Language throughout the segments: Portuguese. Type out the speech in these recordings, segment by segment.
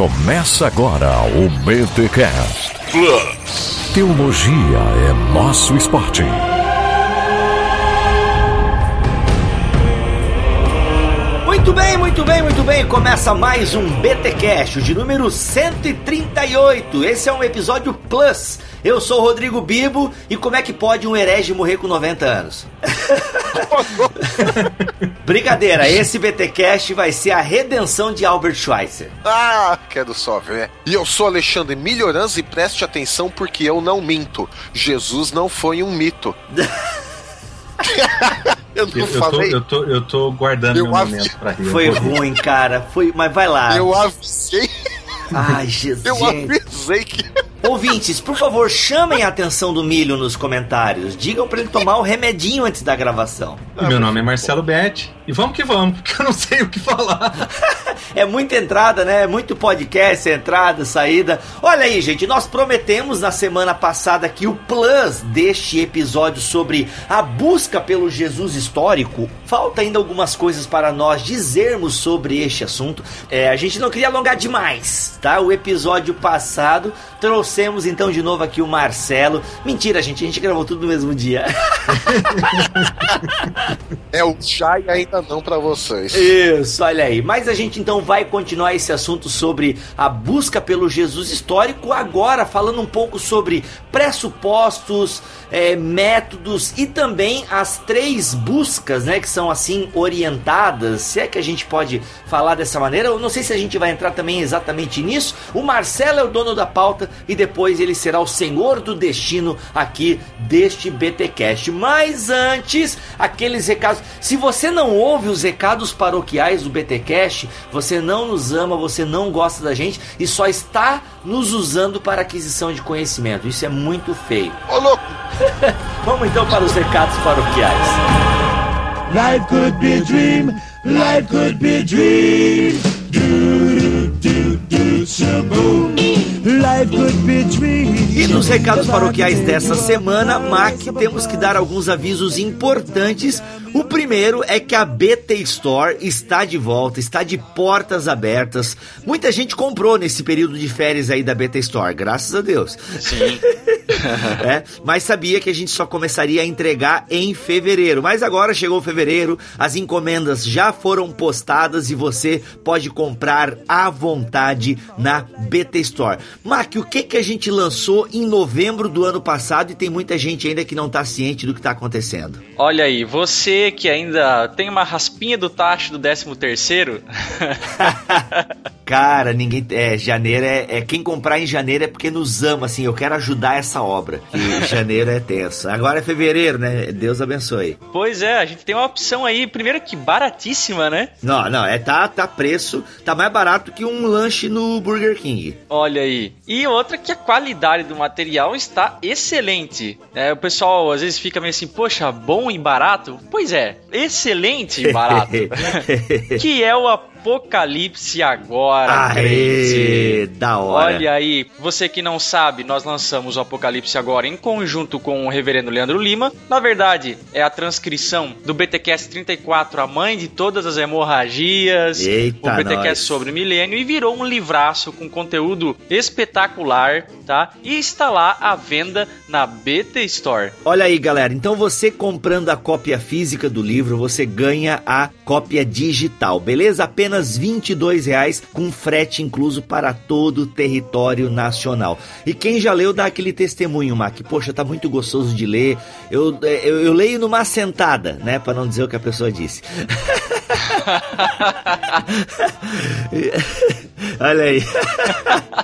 Começa agora o BTCast. Plus. Teologia é nosso esporte. Muito bem, muito bem, muito bem. Começa mais um BTcast de número 138. Esse é um episódio Plus. Eu sou o Rodrigo Bibo e como é que pode um herege morrer com 90 anos? Brincadeira, esse BTcast vai ser a redenção de Albert Schweitzer. Ah, quero só ver. E eu sou Alexandre Melhorança e preste atenção porque eu não minto. Jesus não foi um mito. eu não eu, falei. Eu tô, eu tô, eu tô guardando eu meu momento pra rir. Foi ruim, cara. Foi, mas vai lá. Eu avisei. Ai, Jesus. Eu avisei que. Ouvintes, por favor, chamem a atenção do Milho nos comentários. Digam para ele tomar o remedinho antes da gravação. Meu nome é Marcelo Betti. E vamos que vamos, porque eu não sei o que falar. é muita entrada, né? Muito podcast, entrada, saída. Olha aí, gente, nós prometemos na semana passada que o plus deste episódio sobre a busca pelo Jesus histórico. Falta ainda algumas coisas para nós dizermos sobre este assunto. É, a gente não queria alongar demais, tá? O episódio passado trouxemos então de novo aqui o Marcelo. Mentira, gente, a gente gravou tudo no mesmo dia. é o Jai ainda não para vocês. Isso, olha aí. Mas a gente então vai continuar esse assunto sobre a busca pelo Jesus histórico, agora falando um pouco sobre pressupostos, é, métodos e também as três buscas, né, que são assim orientadas, se é que a gente pode falar dessa maneira. Eu não sei se a gente vai entrar também exatamente nisso. O Marcelo é o dono da pauta e depois ele será o senhor do destino aqui deste BTcast. Mas antes, aqueles recados. Se você não ouve os recados paroquiais do BTcast, você não nos ama, você não gosta da gente e só está nos usando para aquisição de conhecimento. Isso é muito feio. Ô louco! Vamos então para os recados paroquiais. Life could be a dream, life could be a dream. E nos recados paroquiais dessa semana, Mac, temos que dar alguns avisos importantes. O primeiro é que a BT Store está de volta, está de portas abertas. Muita gente comprou nesse período de férias aí da BT Store, graças a Deus. Sim. é, mas sabia que a gente só começaria a entregar em fevereiro. Mas agora chegou fevereiro, as encomendas já foram postadas e você pode comprar à vontade na BT Store. Mac, o que, que a gente lançou em novembro do ano passado e tem muita gente ainda que não está ciente do que está acontecendo? Olha aí, você que ainda tem uma raspinha do tacho do 13 terceiro... Cara, ninguém. É, janeiro é, é, Quem comprar em janeiro é porque nos ama, assim. Eu quero ajudar essa obra. E janeiro é tenso. Agora é fevereiro, né? Deus abençoe. Pois é, a gente tem uma opção aí, primeiro que baratíssima, né? Não, não, é tá, tá preço. Tá mais barato que um lanche no Burger King. Olha aí. E outra que a qualidade do material está excelente. É, o pessoal às vezes fica meio assim, poxa, bom e barato? Pois é, excelente e barato. que é o Apocalipse agora, Aê, da hora. Olha aí, você que não sabe, nós lançamos o Apocalipse agora em conjunto com o reverendo Leandro Lima. Na verdade, é a transcrição do BTcast 34, a mãe de todas as hemorragias, Eita o BTcast nós. sobre o milênio e virou um livraço com conteúdo espetacular, tá? E está lá à venda na BT Store. Olha aí, galera, então você comprando a cópia física do livro, você ganha a cópia digital, beleza? Apenas apenas R$ 22,00 com frete incluso para todo o território nacional. E quem já leu dá aquele testemunho, Mac. Poxa, tá muito gostoso de ler. Eu, é, eu, eu leio numa sentada, né? Para não dizer o que a pessoa disse. Olha aí.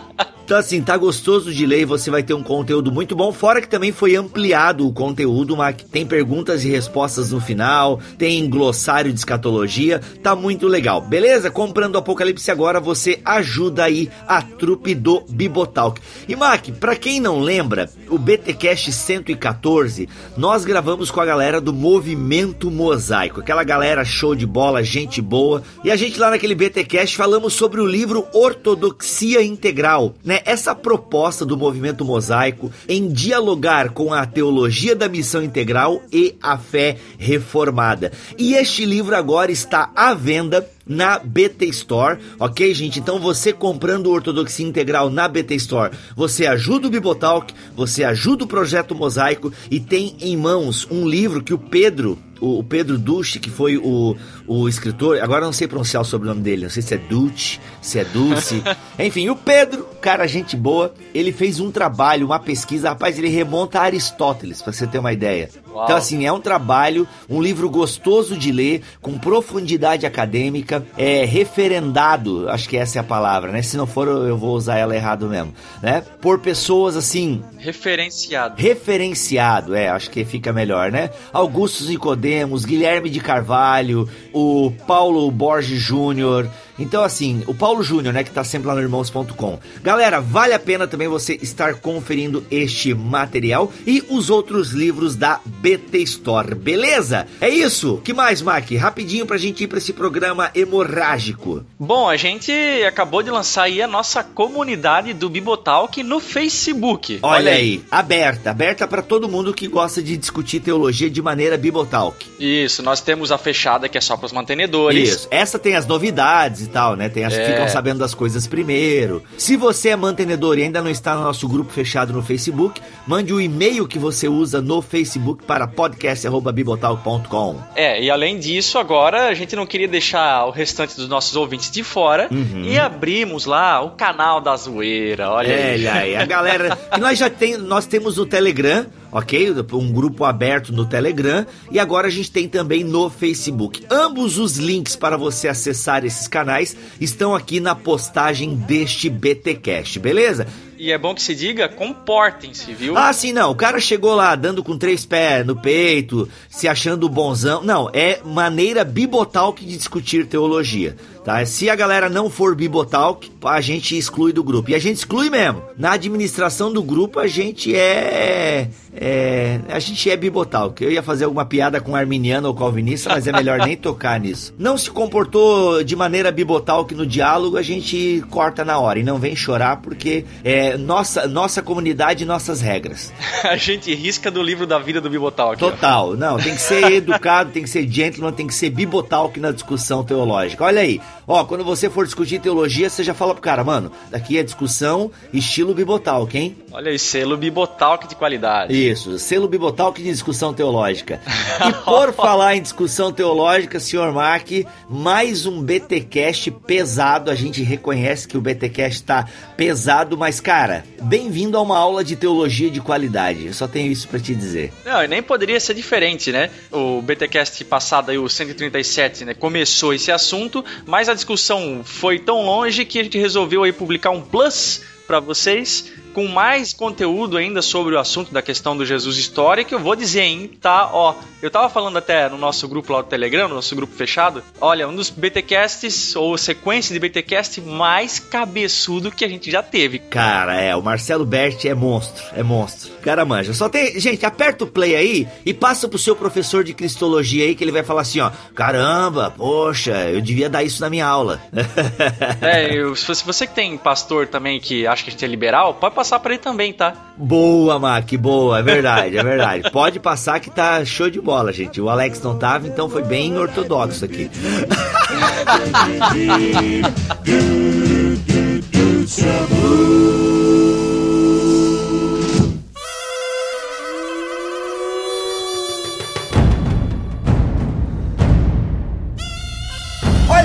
Então, assim, tá gostoso de ler e você vai ter um conteúdo muito bom. Fora que também foi ampliado o conteúdo, mas tem perguntas e respostas no final, tem glossário de escatologia, tá muito legal. Beleza? Comprando o Apocalipse agora, você ajuda aí a trupe do Bibotalk. E Mac, pra quem não lembra, o BTcast 114, nós gravamos com a galera do Movimento Mosaico, aquela galera show de bola, gente boa. E a gente lá naquele BTcast falamos sobre o livro Ortodoxia Integral, né? Né, essa proposta do movimento mosaico em dialogar com a teologia da missão integral e a fé reformada. E este livro agora está à venda na BT Store, ok, gente? Então você comprando Ortodoxia Integral na BT Store, você ajuda o Bibotalk, você ajuda o Projeto Mosaico e tem em mãos um livro que o Pedro o, Pedro Ducci, que foi o, o escritor, agora não sei pronunciar o sobrenome dele, não sei se é Ducci, se é Dulce. Enfim, o Pedro, cara, gente boa, ele fez um trabalho, uma pesquisa, rapaz, ele remonta a Aristóteles, pra você ter uma ideia. Uau. Então, assim, é um trabalho, um livro gostoso de ler, com profundidade acadêmica, é referendado, acho que essa é a palavra, né? Se não for, eu vou usar ela errado mesmo, né? Por pessoas, assim... Referenciado. Referenciado, é, acho que fica melhor, né? Augustus Nicodemos, Guilherme de Carvalho, o Paulo Borges Júnior, então, assim, o Paulo Júnior, né, que tá sempre lá no irmãos.com. Galera, vale a pena também você estar conferindo este material e os outros livros da BT Store, beleza? É isso. que mais, Mac? Rapidinho pra gente ir pra esse programa hemorrágico. Bom, a gente acabou de lançar aí a nossa comunidade do Bibotalk no Facebook. Olha, Olha aí. aí, aberta, aberta para todo mundo que gosta de discutir teologia de maneira Bibotalk. Isso, nós temos a fechada que é só para os mantenedores. Isso, essa tem as novidades e tal, né? Tem as que é. ficam sabendo das coisas primeiro. Se você é mantenedor e ainda não está no nosso grupo fechado no Facebook, mande o e-mail que você usa no Facebook para podcast@bibotal.com. É, e além disso, agora a gente não queria deixar o restante dos nossos ouvintes de fora uhum. e abrimos lá o canal da zoeira. Olha é, aí. aí. A galera, nós já tem, nós temos o Telegram ok? Um grupo aberto no Telegram e agora a gente tem também no Facebook. Ambos os links para você acessar esses canais estão aqui na postagem deste BTcast, beleza? E é bom que se diga, comportem-se, viu? Ah, sim, não. O cara chegou lá dando com três pés no peito, se achando bonzão. Não, é maneira bibotalk de discutir teologia. Tá? Se a galera não for Bibotalk, a gente exclui do grupo. E a gente exclui mesmo. Na administração do grupo, a gente é. é a gente é Bibotalk. Eu ia fazer alguma piada com arminiano ou calvinista, mas é melhor nem tocar nisso. Não se comportou de maneira Bibotalk no diálogo, a gente corta na hora. E não vem chorar porque é nossa, nossa comunidade e nossas regras. a gente risca do livro da vida do Bibotalk. Total. Ó. Não, tem que ser educado, tem que ser gentleman, tem que ser Bibotalk na discussão teológica. Olha aí. Ó, quando você for discutir teologia, você já fala pro cara, mano, daqui é discussão estilo Bibotalk, hein? Olha aí, selo Bibotalk de qualidade. Isso, selo Bibotalk de discussão teológica. e por falar em discussão teológica, senhor Mark, mais um BTcast pesado. A gente reconhece que o BTcast tá pesado, mas cara, bem-vindo a uma aula de teologia de qualidade. Eu só tenho isso para te dizer. Não, e nem poderia ser diferente, né? O BTcast passado aí, o 137, né, começou esse assunto, mas a discussão foi tão longe que a gente resolveu aí publicar um plus para vocês com mais conteúdo ainda sobre o assunto da questão do Jesus histórico. Eu vou dizer, hein, tá? Ó, eu tava falando até no nosso grupo lá do Telegram, no nosso grupo fechado. Olha, um dos BTcasts ou sequência de BTcast mais cabeçudo que a gente já teve. Cara, é, o Marcelo Berti é monstro, é monstro. Cara, manja. Só tem, gente, aperta o play aí e passa pro seu professor de cristologia aí que ele vai falar assim, ó: "Caramba, poxa, eu devia dar isso na minha aula". é, eu, se você que tem pastor também que acha que a gente é liberal, pode passar passar para ele também, tá? Boa, Mac, boa, é verdade, é verdade. Pode passar que tá show de bola, gente. O Alex não tava, então foi bem ortodoxo aqui.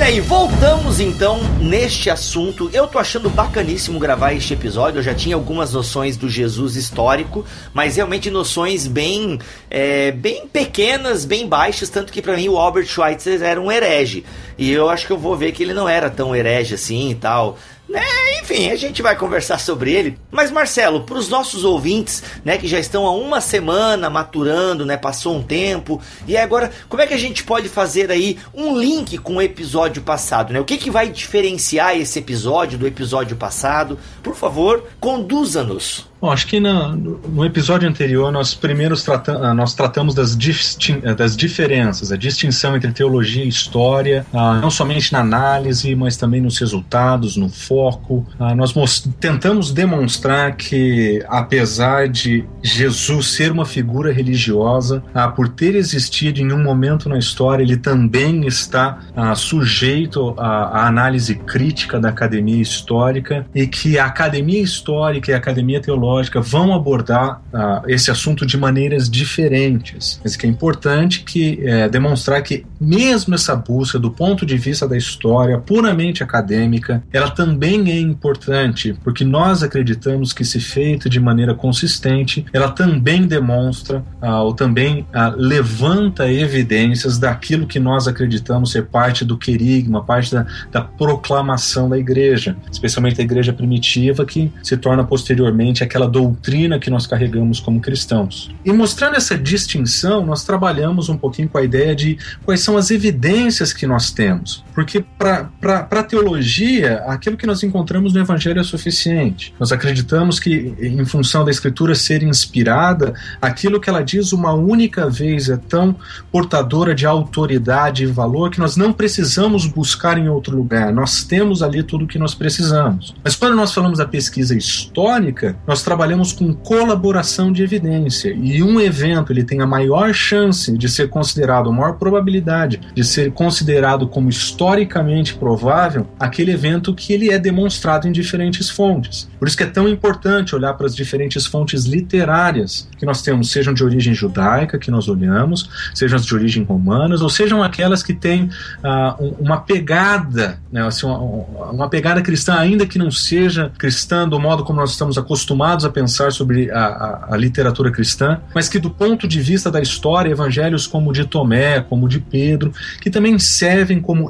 Olha aí, voltamos então neste assunto. Eu tô achando bacaníssimo gravar este episódio. Eu já tinha algumas noções do Jesus histórico, mas realmente noções bem, é, bem pequenas, bem baixas. Tanto que para mim o Albert Schweitzer era um herege. E eu acho que eu vou ver que ele não era tão herege assim e tal. É, enfim, a gente vai conversar sobre ele. Mas Marcelo, para os nossos ouvintes, né, que já estão há uma semana maturando, né, passou um tempo, e agora como é que a gente pode fazer aí um link com o episódio passado, né? O que que vai diferenciar esse episódio do episódio passado? Por favor, conduza-nos. Bom, acho que no, no episódio anterior nós primeiros trata ah, nós tratamos das, eh, das diferenças, a distinção entre teologia e história, ah, não somente na análise, mas também nos resultados, no foco. Ah, nós tentamos demonstrar que, apesar de Jesus ser uma figura religiosa, por ter existido em um momento na história, ele também está sujeito à, à análise crítica da academia histórica e que a academia histórica e a academia teológica vão abordar uh, esse assunto de maneiras diferentes. Mas que é importante que é, demonstrar que mesmo essa busca do ponto de vista da história puramente acadêmica, ela também é importante, porque nós acreditamos que se feito de maneira consistente, ela também demonstra uh, ou também uh, levanta evidências daquilo que nós acreditamos ser parte do querigma, parte da, da proclamação da igreja, especialmente a igreja primitiva que se torna posteriormente aquela doutrina que nós carregamos como cristãos. E mostrando essa distinção, nós trabalhamos um pouquinho com a ideia de quais são as evidências que nós temos. Porque para a teologia, aquilo que nós encontramos no Evangelho é suficiente. Nós acreditamos que, em função da Escritura ser inspirada, aquilo que ela diz uma única vez é tão portadora de autoridade e valor que nós não precisamos buscar em outro lugar. Nós temos ali tudo o que nós precisamos. Mas quando nós falamos da pesquisa histórica, nós trabalhamos com colaboração de evidência. E um evento ele tem a maior chance de ser considerado, a maior probabilidade de ser considerado como historicamente provável, aquele evento que ele é demonstrado em diferentes fontes. Por isso que é tão importante olhar para as diferentes fontes literárias que nós temos, sejam de origem judaica, que nós olhamos, sejam as de origem romanas, ou sejam aquelas que têm uh, uma pegada, né, assim, uma, uma pegada cristã, ainda que não seja cristã do modo como nós estamos acostumados a pensar sobre a, a, a, literatura cristã, mas que do ponto de vista da história, evangelhos como o de Tomé, como o de Pedro, que também servem como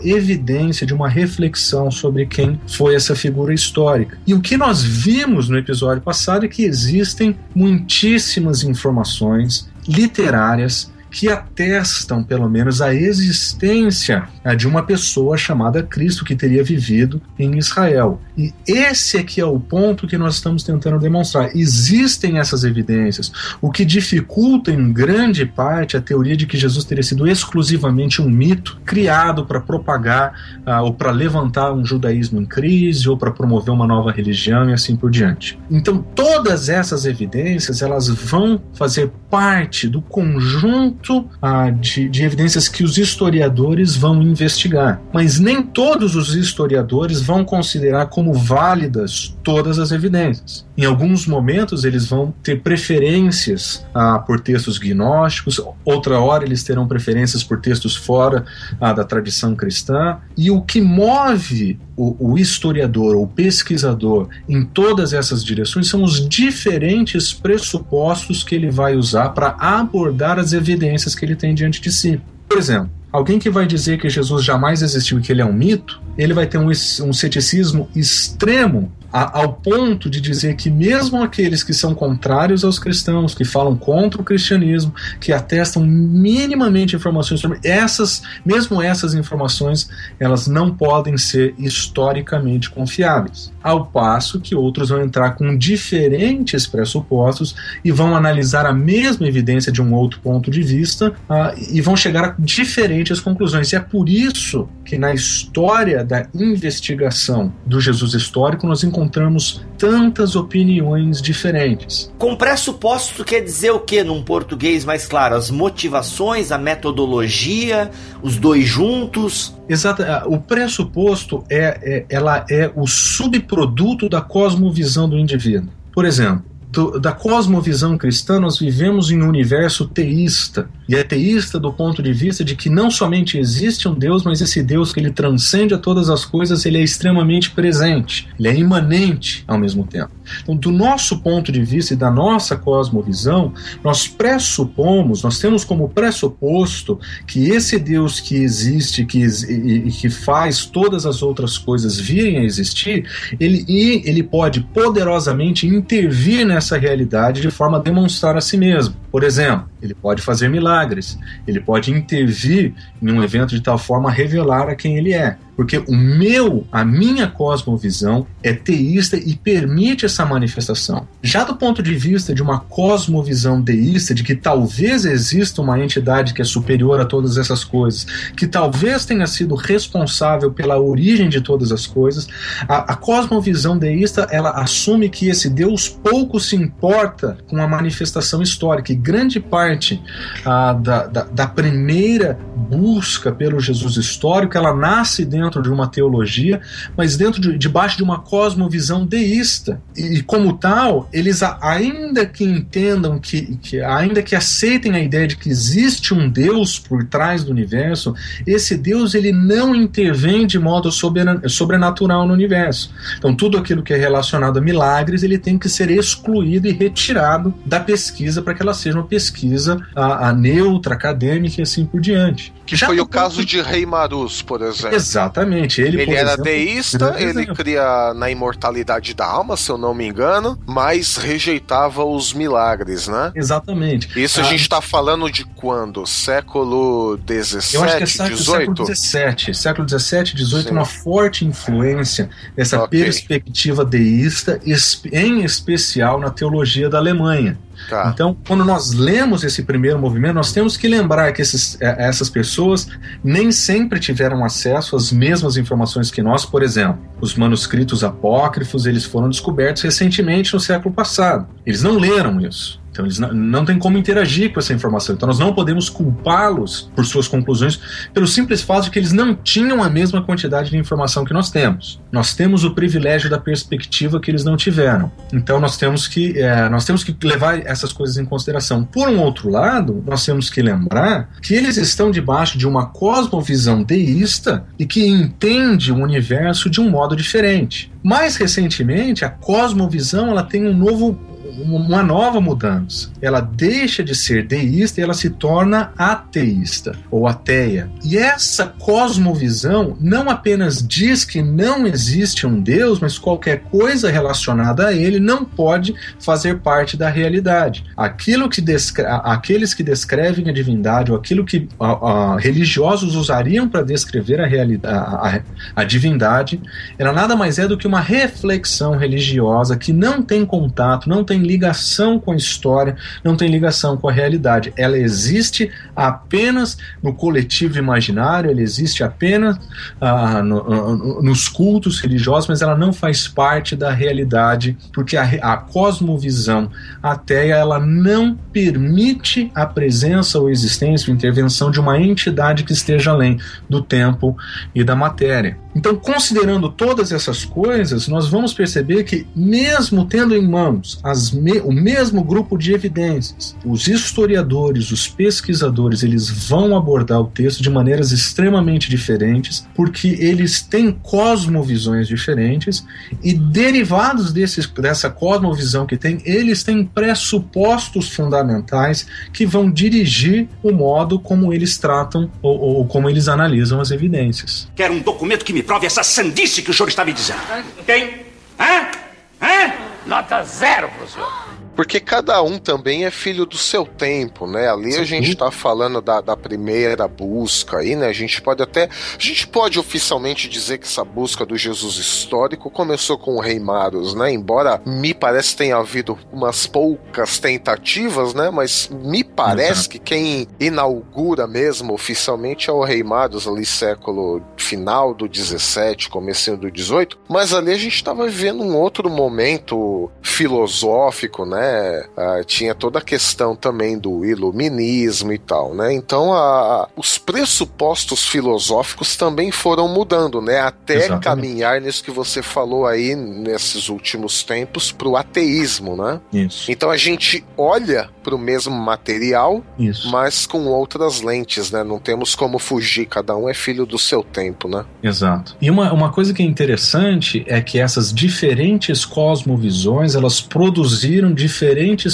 de uma reflexão sobre quem foi essa figura histórica. E o que nós vimos no episódio passado é que existem muitíssimas informações literárias que atestam, pelo menos, a existência né, de uma pessoa chamada Cristo que teria vivido em Israel. E esse aqui é o ponto que nós estamos tentando demonstrar. Existem essas evidências, o que dificulta em grande parte a teoria de que Jesus teria sido exclusivamente um mito criado para propagar uh, ou para levantar um judaísmo em crise ou para promover uma nova religião e assim por diante. Então, todas essas evidências elas vão fazer parte do conjunto ah, de, de evidências que os historiadores vão investigar. Mas nem todos os historiadores vão considerar como válidas todas as evidências. Em alguns momentos, eles vão ter preferências ah, por textos gnósticos, outra hora, eles terão preferências por textos fora ah, da tradição cristã. E o que move o, o historiador ou pesquisador em todas essas direções são os diferentes pressupostos que ele vai usar para abordar as evidências que ele tem diante de si. Por exemplo, alguém que vai dizer que Jesus jamais existiu e que ele é um mito, ele vai ter um, um ceticismo extremo a, ao ponto de dizer que mesmo aqueles que são contrários aos cristãos, que falam contra o cristianismo, que atestam minimamente informações sobre essas, mesmo essas informações, elas não podem ser historicamente confiáveis. Ao passo que outros vão entrar com diferentes pressupostos e vão analisar a mesma evidência de um outro ponto de vista uh, e vão chegar a diferentes conclusões. E é por isso que na história da investigação do Jesus histórico nós encontramos encontramos tantas opiniões diferentes. Com pressuposto quer dizer o que num português mais claro? As motivações, a metodologia, os dois juntos? Exato. O pressuposto é, é ela é o subproduto da cosmovisão do indivíduo. Por exemplo, do, da cosmovisão cristã, nós vivemos em um universo teísta. E é teísta do ponto de vista de que não somente existe um Deus, mas esse Deus que ele transcende a todas as coisas, ele é extremamente presente, ele é imanente ao mesmo tempo. Então, do nosso ponto de vista e da nossa cosmovisão, nós pressupomos, nós temos como pressuposto que esse Deus que existe que, e, e que faz todas as outras coisas virem a existir, ele, ele pode poderosamente intervir nessa realidade de forma a demonstrar a si mesmo. Por exemplo, ele pode fazer milagres, ele pode intervir em um evento de tal forma a revelar a quem ele é. Porque o meu, a minha cosmovisão é teísta e permite essa manifestação. Já do ponto de vista de uma cosmovisão deísta, de que talvez exista uma entidade que é superior a todas essas coisas, que talvez tenha sido responsável pela origem de todas as coisas, a, a cosmovisão deísta ela assume que esse Deus pouco se importa com a manifestação histórica e grande parte ah, da, da, da primeira busca pelo Jesus histórico ela nasce dentro de uma teologia, mas dentro de debaixo de uma cosmovisão deísta. E como tal, eles ainda que entendam que, que ainda que aceitem a ideia de que existe um Deus por trás do universo, esse Deus ele não intervém de modo sobrenatural no universo. Então tudo aquilo que é relacionado a milagres, ele tem que ser excluído e retirado da pesquisa para que ela seja uma pesquisa a, a neutra, acadêmica e assim por diante. Que Já foi o caso de Rei Marus, por exemplo. Exatamente. Ele, ele era exemplo, deísta, ele cria na imortalidade da alma, se eu não me engano, mas rejeitava os milagres, né? Exatamente. Isso a, a gente está falando de quando? Século XVII, eu acho que é século, Século XVII, século XVII, XVIII, uma forte influência dessa okay. perspectiva deísta, em especial na teologia da Alemanha. Tá. Então, quando nós lemos esse primeiro movimento, nós temos que lembrar que esses, é, essas pessoas nem sempre tiveram acesso às mesmas informações que nós. Por exemplo, os manuscritos apócrifos eles foram descobertos recentemente no século passado. Eles não leram isso. Então eles não, não têm como interagir com essa informação. Então nós não podemos culpá-los por suas conclusões pelo simples fato de que eles não tinham a mesma quantidade de informação que nós temos. Nós temos o privilégio da perspectiva que eles não tiveram. Então nós temos que é, nós temos que levar essas coisas em consideração. Por um outro lado, nós temos que lembrar que eles estão debaixo de uma cosmovisão deísta e que entende o universo de um modo diferente. Mais recentemente, a cosmovisão ela tem um novo uma nova mudança. Ela deixa de ser deísta e ela se torna ateísta ou ateia. E essa cosmovisão não apenas diz que não existe um Deus, mas qualquer coisa relacionada a ele não pode fazer parte da realidade. Aquilo que aqueles que descrevem a divindade ou aquilo que a, a, religiosos usariam para descrever a, realidade, a, a divindade, ela nada mais é do que uma reflexão religiosa que não tem contato, não tem ligação com a história, não tem ligação com a realidade. Ela existe apenas no coletivo imaginário, ela existe apenas ah, no, no, nos cultos religiosos, mas ela não faz parte da realidade, porque a, a cosmovisão ateia ela não permite a presença ou existência ou intervenção de uma entidade que esteja além do tempo e da matéria. Então, considerando todas essas coisas, nós vamos perceber que, mesmo tendo em mãos me o mesmo grupo de evidências, os historiadores, os pesquisadores, eles vão abordar o texto de maneiras extremamente diferentes, porque eles têm cosmovisões diferentes e, derivados desses, dessa cosmovisão que tem, eles têm pressupostos fundamentais que vão dirigir o modo como eles tratam ou, ou como eles analisam as evidências. Quero um documento que me me prove essa sandice que o senhor está me dizendo. Quem? Hã? Hã? Nota zero, professor. Porque cada um também é filho do seu tempo, né? Ali Sim. a gente está falando da, da primeira busca aí, né? A gente pode até. A gente pode oficialmente dizer que essa busca do Jesus histórico começou com o Rei Maros, né? Embora me parece tenha havido umas poucas tentativas, né? Mas me parece que quem inaugura mesmo oficialmente é o Rei Maros ali, século final do 17, comecinho do 18. Mas ali a gente estava vivendo um outro momento filosófico, né? Né? Ah, tinha toda a questão também do iluminismo e tal, né? Então a, os pressupostos filosóficos também foram mudando, né? Até Exatamente. caminhar nisso que você falou aí nesses últimos tempos para o ateísmo, né? Isso. Então a gente olha para o mesmo material, Isso. mas com outras lentes, né? Não temos como fugir, cada um é filho do seu tempo, né? Exato. E uma, uma coisa que é interessante é que essas diferentes cosmovisões elas produziram diferentes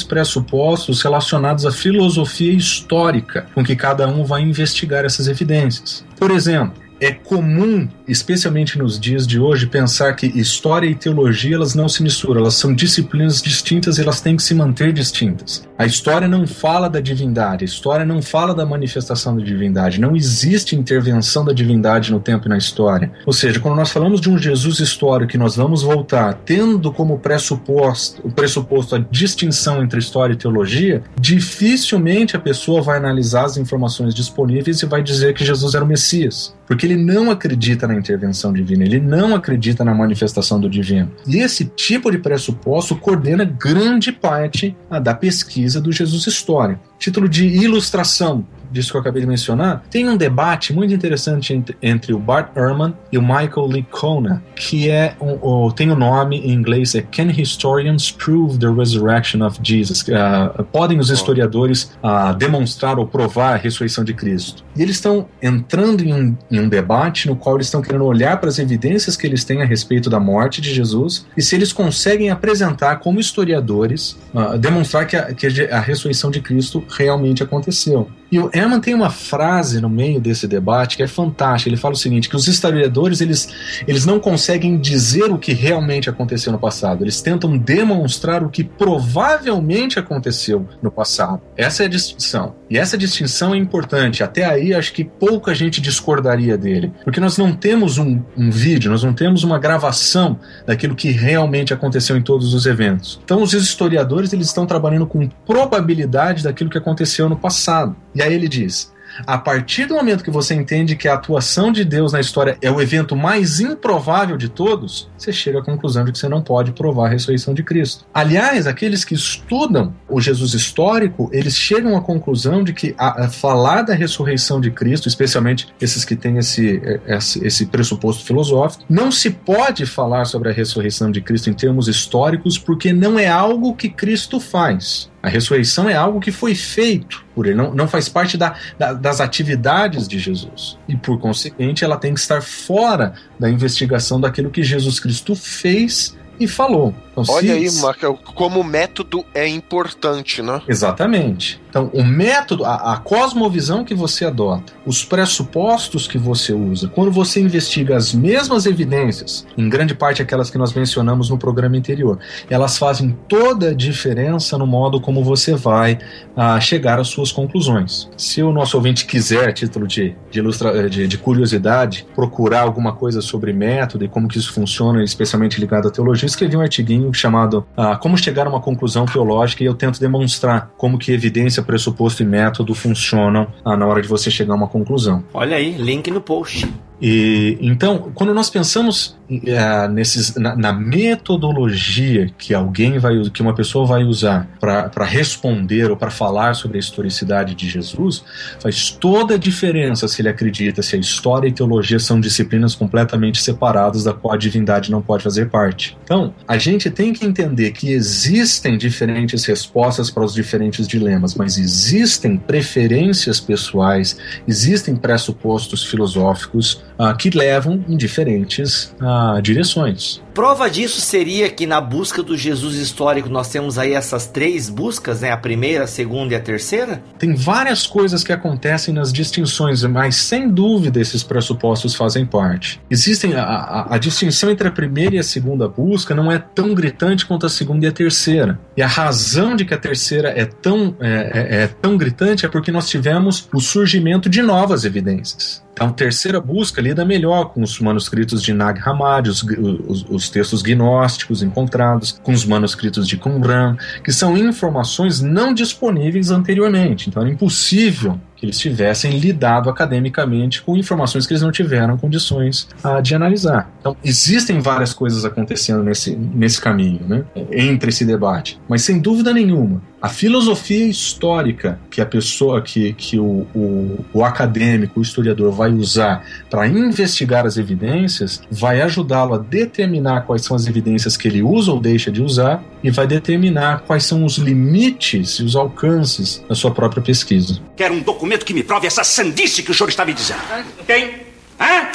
pressupostos relacionados à filosofia histórica com que cada um vai investigar essas evidências. Por exemplo, é comum, especialmente nos dias de hoje, pensar que história e teologia elas não se misturam, elas são disciplinas distintas e elas têm que se manter distintas. A história não fala da divindade, a história não fala da manifestação da divindade, não existe intervenção da divindade no tempo e na história. Ou seja, quando nós falamos de um Jesus histórico que nós vamos voltar tendo como pressuposto, o pressuposto a distinção entre história e teologia, dificilmente a pessoa vai analisar as informações disponíveis e vai dizer que Jesus era o Messias porque ele não acredita na intervenção divina, ele não acredita na manifestação do divino. E esse tipo de pressuposto coordena grande parte ah, da pesquisa do Jesus histórico. Título de ilustração disso que eu acabei de mencionar, tem um debate muito interessante entre, entre o Bart Ehrman e o Michael Licona, que é um, tem o um nome em inglês é Can Historians Prove the Resurrection of Jesus? Uh, podem os historiadores uh, demonstrar ou provar a ressurreição de Cristo? E eles estão entrando em um, em um debate no qual eles estão querendo olhar para as evidências que eles têm a respeito da morte de Jesus e se eles conseguem apresentar como historiadores, uh, demonstrar que a, que a ressurreição de Cristo realmente aconteceu. E o Ehrman tem uma frase no meio desse debate que é fantástica. Ele fala o seguinte: que os historiadores eles, eles não conseguem dizer o que realmente aconteceu no passado. Eles tentam demonstrar o que provavelmente aconteceu no passado. Essa é a distinção. E essa distinção é importante. Até aí acho que pouca gente discordaria dele, porque nós não temos um, um vídeo, nós não temos uma gravação daquilo que realmente aconteceu em todos os eventos. Então os historiadores eles estão trabalhando com probabilidade daquilo que aconteceu no passado. E aí ele diz: a partir do momento que você entende que a atuação de Deus na história é o evento mais improvável de todos, você chega à conclusão de que você não pode provar a ressurreição de Cristo. Aliás, aqueles que estudam o Jesus histórico, eles chegam à conclusão de que a, a falar da ressurreição de Cristo, especialmente esses que têm esse, esse, esse pressuposto filosófico, não se pode falar sobre a ressurreição de Cristo em termos históricos porque não é algo que Cristo faz. A ressurreição é algo que foi feito por ele, não, não faz parte da, da, das atividades de Jesus. E, por consequente, ela tem que estar fora da investigação daquilo que Jesus Cristo fez e falou. Então, Olha se... aí, Marco, como método é importante, né? Exatamente. Então, o método, a, a, cosmovisão que você adota, os pressupostos que você usa, quando você investiga as mesmas evidências, em grande parte aquelas que nós mencionamos no programa anterior, elas fazem toda a diferença no modo como você vai uh, chegar às suas conclusões. Se o nosso ouvinte quiser, a título de, de, ilustra, de, de curiosidade, procurar alguma coisa sobre método e como que isso funciona, especialmente ligado à teologia, escrevi um artiguinho chamado uh, Como Chegar a uma Conclusão Teológica e eu tento demonstrar como que evidência, pressuposto e método funcionam uh, na hora de você chegar a uma conclusão. Olha aí, link no post. E então, quando nós pensamos uh, nesses, na, na, metodologia que alguém vai que uma pessoa vai usar para responder ou para falar sobre a historicidade de Jesus, faz toda a diferença se ele acredita se a história e teologia são disciplinas completamente separadas da qual a divindade não pode fazer parte. Então, a gente tem que entender que existem diferentes respostas para os diferentes dilemas, mas existem preferências pessoais, existem pressupostos filosóficos uh, que levam em diferentes uh, direções. Prova disso seria que na busca do Jesus histórico nós temos aí essas três buscas, né? A primeira, a segunda e a terceira? Tem várias coisas que acontecem nas distinções, mas sem dúvida esses pressupostos fazem parte. Existem a, a, a distinção entre a primeira e a segunda busca não é tão gritante quanto a segunda e a terceira. E a razão de que a terceira é tão, é, é, é tão gritante é porque nós tivemos o surgimento de novas evidências. Então, terceira busca lida melhor com os manuscritos de Nag Hammadi, os, os, os, textos gnósticos encontrados, com os manuscritos de Qumran, que são informações não disponíveis anteriormente. Então, é impossível que eles tivessem lidado academicamente com informações que eles não tiveram condições uh, de analisar. Então, existem várias coisas acontecendo nesse, nesse caminho, né, entre esse debate. Mas, sem dúvida nenhuma, a filosofia histórica que a pessoa, que, que o, o, o acadêmico, o historiador vai usar para investigar as evidências, vai ajudá-lo a determinar quais são as evidências que ele usa ou deixa de usar e vai determinar quais são os limites e os alcances da sua própria pesquisa. Um documento que me prove essa sandice que o senhor está me dizendo. Quem? Hã?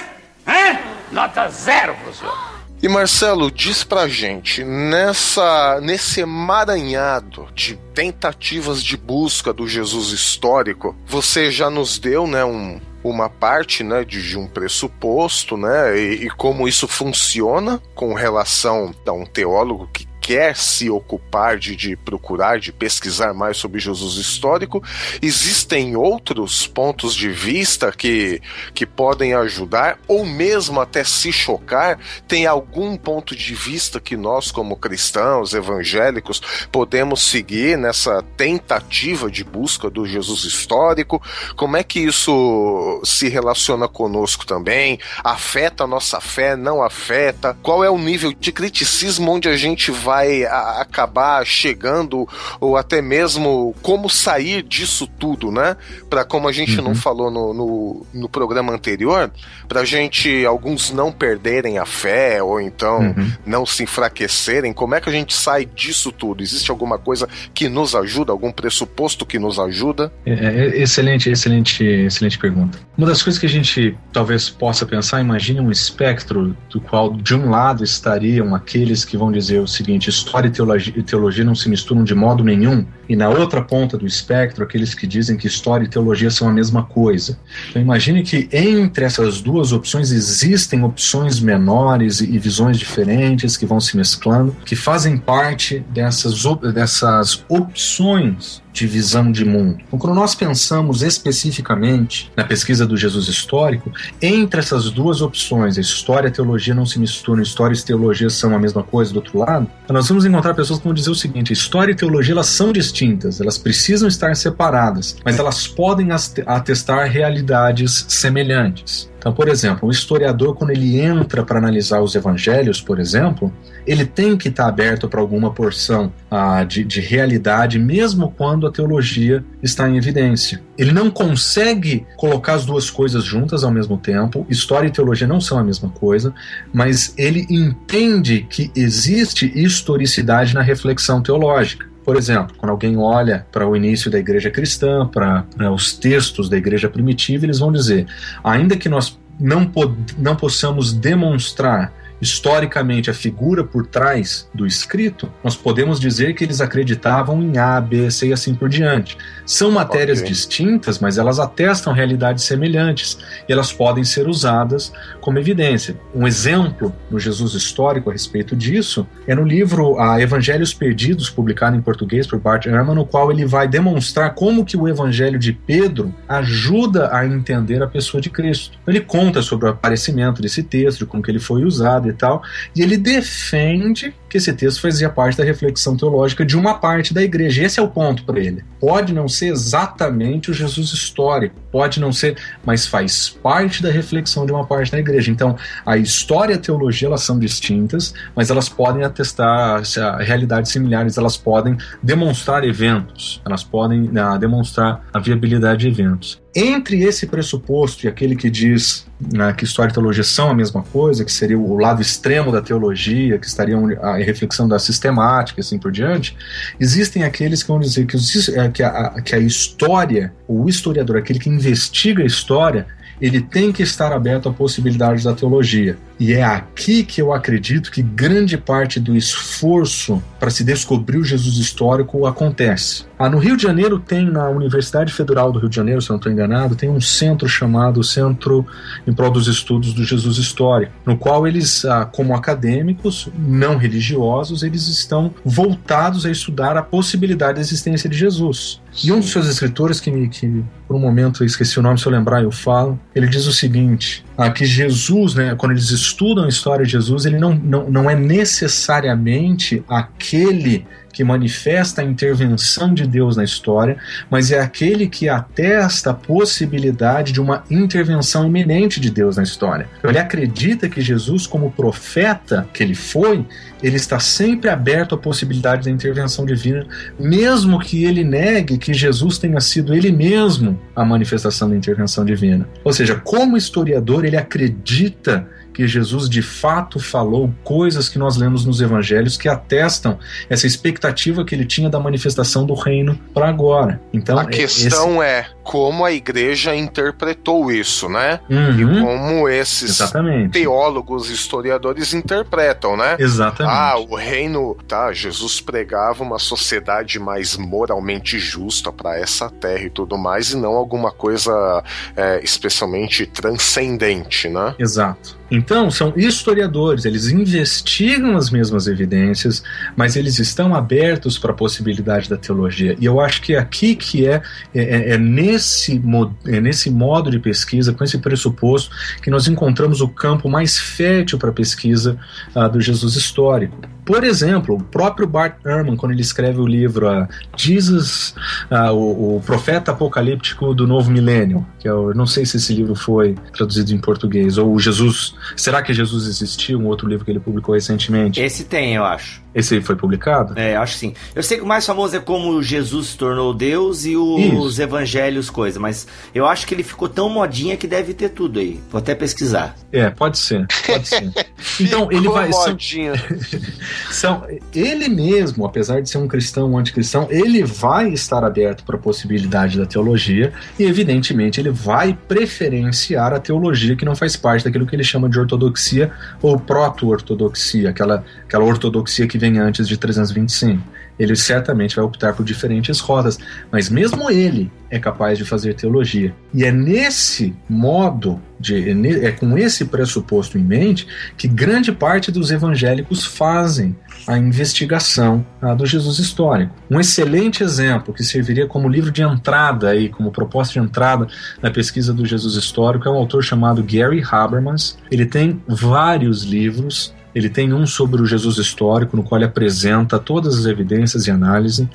Hã? Nota zero, professor. E Marcelo, diz pra gente, nessa nesse emaranhado de tentativas de busca do Jesus histórico, você já nos deu, né, um uma parte né, de, de um pressuposto, né, e, e como isso funciona com relação a um teólogo que quer se ocupar de, de procurar, de pesquisar mais sobre Jesus histórico. Existem outros pontos de vista que, que podem ajudar, ou mesmo até se chocar. Tem algum ponto de vista que nós, como cristãos evangélicos, podemos seguir nessa tentativa de busca do Jesus histórico? Como é que isso se relaciona conosco também? Afeta a nossa fé? Não afeta? Qual é o nível de criticismo onde a gente vai? Vai acabar chegando, ou até mesmo como sair disso tudo, né? Para como a gente uhum. não falou no, no, no, programa anterior, para gente, alguns não perderem a fé, ou então uhum. não se enfraquecerem, como é que a gente sai disso tudo? Existe alguma coisa que nos ajuda, algum pressuposto que nos ajuda? É, é, excelente, excelente, excelente pergunta. Uma das coisas que a gente talvez possa pensar, imagine um espectro do qual de um lado estariam aqueles que vão dizer o seguinte seguinte: história e teologia, e teologia não se misturam de modo nenhum, e na outra ponta do espectro, aqueles que dizem que história e teologia são a mesma coisa. Então, imagine que entre essas duas opções existem opções menores e visões diferentes que vão se mesclando, que fazem parte dessas, dessas opções de visão de mundo. Então, quando nós pensamos especificamente na pesquisa do Jesus histórico, entre essas duas opções, a história e a teologia não se misturam, história e teologia são a mesma coisa do outro lado, nós vamos encontrar pessoas que vão dizer o seguinte: história e teologia elas são distintas, elas precisam estar separadas, mas elas podem atestar realidades semelhantes. Então, por exemplo, um historiador, quando ele entra para analisar os evangelhos, por exemplo, ele tem que estar aberto para alguma porção ah, de, de realidade, mesmo quando a teologia está em evidência. Ele não consegue colocar as duas coisas juntas ao mesmo tempo, história e teologia não são a mesma coisa, mas ele entende que existe historicidade na reflexão teológica. Por exemplo, quando alguém olha para o início da igreja cristã, para os textos da igreja primitiva, eles vão dizer: ainda que nós não, não possamos demonstrar historicamente a figura por trás do escrito, nós podemos dizer que eles acreditavam em A, B, C e assim por diante. São matérias okay. distintas, mas elas atestam realidades semelhantes e elas podem ser usadas como evidência. Um exemplo no Jesus histórico a respeito disso é no livro a Evangelhos Perdidos, publicado em português por Bart Ehrman, no qual ele vai demonstrar como que o evangelho de Pedro ajuda a entender a pessoa de Cristo. Ele conta sobre o aparecimento desse texto, de como que ele foi usado e tal. E ele defende que esse texto fazia parte da reflexão teológica de uma parte da igreja. Esse é o ponto para ele. Pode não ser exatamente o Jesus histórico, pode não ser, mas faz parte da reflexão de uma parte da igreja. Então, a história e a teologia elas são distintas, mas elas podem atestar realidades similares, elas podem demonstrar eventos, elas podem uh, demonstrar a viabilidade de eventos. Entre esse pressuposto e aquele que diz né, que história e teologia são a mesma coisa, que seria o lado extremo da teologia, que estaria a reflexão da sistemática e assim por diante, existem aqueles que vão dizer que, os, é, que, a, que a história, o historiador, aquele que investiga a história, ele tem que estar aberto à possibilidade da teologia. E é aqui que eu acredito que grande parte do esforço para se descobrir o Jesus histórico acontece. Ah, no Rio de Janeiro tem, na Universidade Federal do Rio de Janeiro, se eu não estou enganado, tem um centro chamado Centro em Prol dos Estudos do Jesus Histórico, no qual eles, ah, como acadêmicos, não religiosos, eles estão voltados a estudar a possibilidade da existência de Jesus. Sim. E um dos seus escritores, que, que por um momento eu esqueci o nome, se eu lembrar eu falo, ele diz o seguinte, ah, que Jesus, né, quando eles estudam a história de Jesus, ele não, não, não é necessariamente aquele que manifesta a intervenção de Deus na história, mas é aquele que atesta a possibilidade de uma intervenção iminente de Deus na história. Ele acredita que Jesus, como profeta que ele foi, ele está sempre aberto à possibilidade da intervenção divina, mesmo que ele negue que Jesus tenha sido ele mesmo a manifestação da intervenção divina. Ou seja, como historiador, ele acredita que Jesus de fato falou coisas que nós lemos nos evangelhos que atestam essa expectativa que ele tinha da manifestação do reino para agora. Então, a questão esse... é como a igreja interpretou isso, né? Uhum. E como esses Exatamente. teólogos, historiadores interpretam, né? Exatamente. Ah, o reino, tá? Jesus pregava uma sociedade mais moralmente justa para essa terra e tudo mais, e não alguma coisa é, especialmente transcendente, né? Exato. Então, são historiadores, eles investigam as mesmas evidências, mas eles estão abertos para a possibilidade da teologia. E eu acho que é aqui que é, é, é, nesse, é nesse modo de pesquisa, com esse pressuposto, que nós encontramos o campo mais fértil para a pesquisa uh, do Jesus histórico. Por exemplo, o próprio Bart Ehrman, quando ele escreve o livro uh, Jesus, uh, o, o, Profeta Apocalíptico do Novo Milênio, que é eu não sei se esse livro foi traduzido em português, ou Jesus, será que Jesus existiu? Um outro livro que ele publicou recentemente. Esse tem, eu acho. Esse foi publicado? É, acho que sim. Eu sei que o mais famoso é como Jesus se tornou Deus e os Isso. evangelhos, coisa, mas eu acho que ele ficou tão modinha que deve ter tudo aí. Vou até pesquisar. É, pode ser, pode ser. então, ele vai. Modinha. São, ele mesmo, apesar de ser um cristão, um anticristão, ele vai estar aberto para a possibilidade da teologia e, evidentemente, ele vai preferenciar a teologia que não faz parte daquilo que ele chama de ortodoxia ou proto-ortodoxia, aquela, aquela ortodoxia que vem antes de 325. Ele certamente vai optar por diferentes rodas, mas mesmo ele é capaz de fazer teologia. E é nesse modo, de, é, é com esse pressuposto em mente, que grande parte dos evangélicos fazem a investigação do Jesus histórico. Um excelente exemplo que serviria como livro de entrada aí, como proposta de entrada na pesquisa do Jesus histórico é um autor chamado Gary Habermas. Ele tem vários livros ele tem um sobre o Jesus histórico, no qual ele apresenta todas as evidências e análise,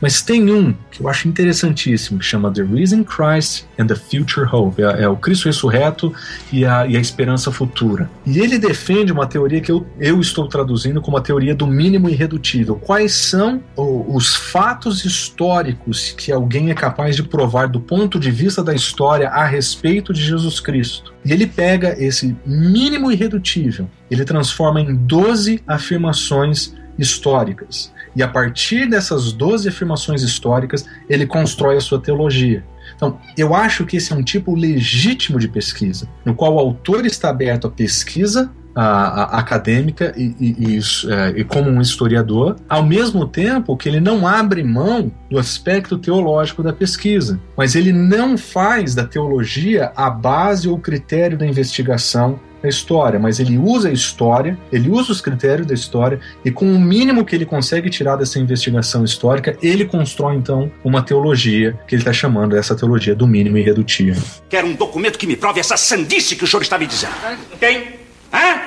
mas tem um que eu acho interessantíssimo, que chama The Risen Christ and the Future Hope, é, é o Cristo ressurreto e a, e a, esperança futura. E ele defende uma teoria que eu, eu estou traduzindo como a teoria do mínimo irredutível. Quais são os fatos históricos que alguém é capaz de provar do ponto de vista da história a respeito de Jesus Cristo? E ele pega esse mínimo irredutível, ele transforma em 12 afirmações históricas. E a partir dessas 12 afirmações históricas, ele constrói a sua teologia. Então, eu acho que esse é um tipo legítimo de pesquisa, no qual o autor está aberto à pesquisa a, a, acadêmica e, e, e, é, e, como um historiador, ao mesmo tempo que ele não abre mão do aspecto teológico da pesquisa, mas ele não faz da teologia a base ou critério da investigação da história, mas ele usa a história, ele usa os critérios da história e com o mínimo que ele consegue tirar dessa investigação histórica, ele constrói então uma teologia que ele está chamando essa teologia do mínimo irredutível. Quero um documento que me prove essa sandice que o senhor está me dizendo. Tem? Hã?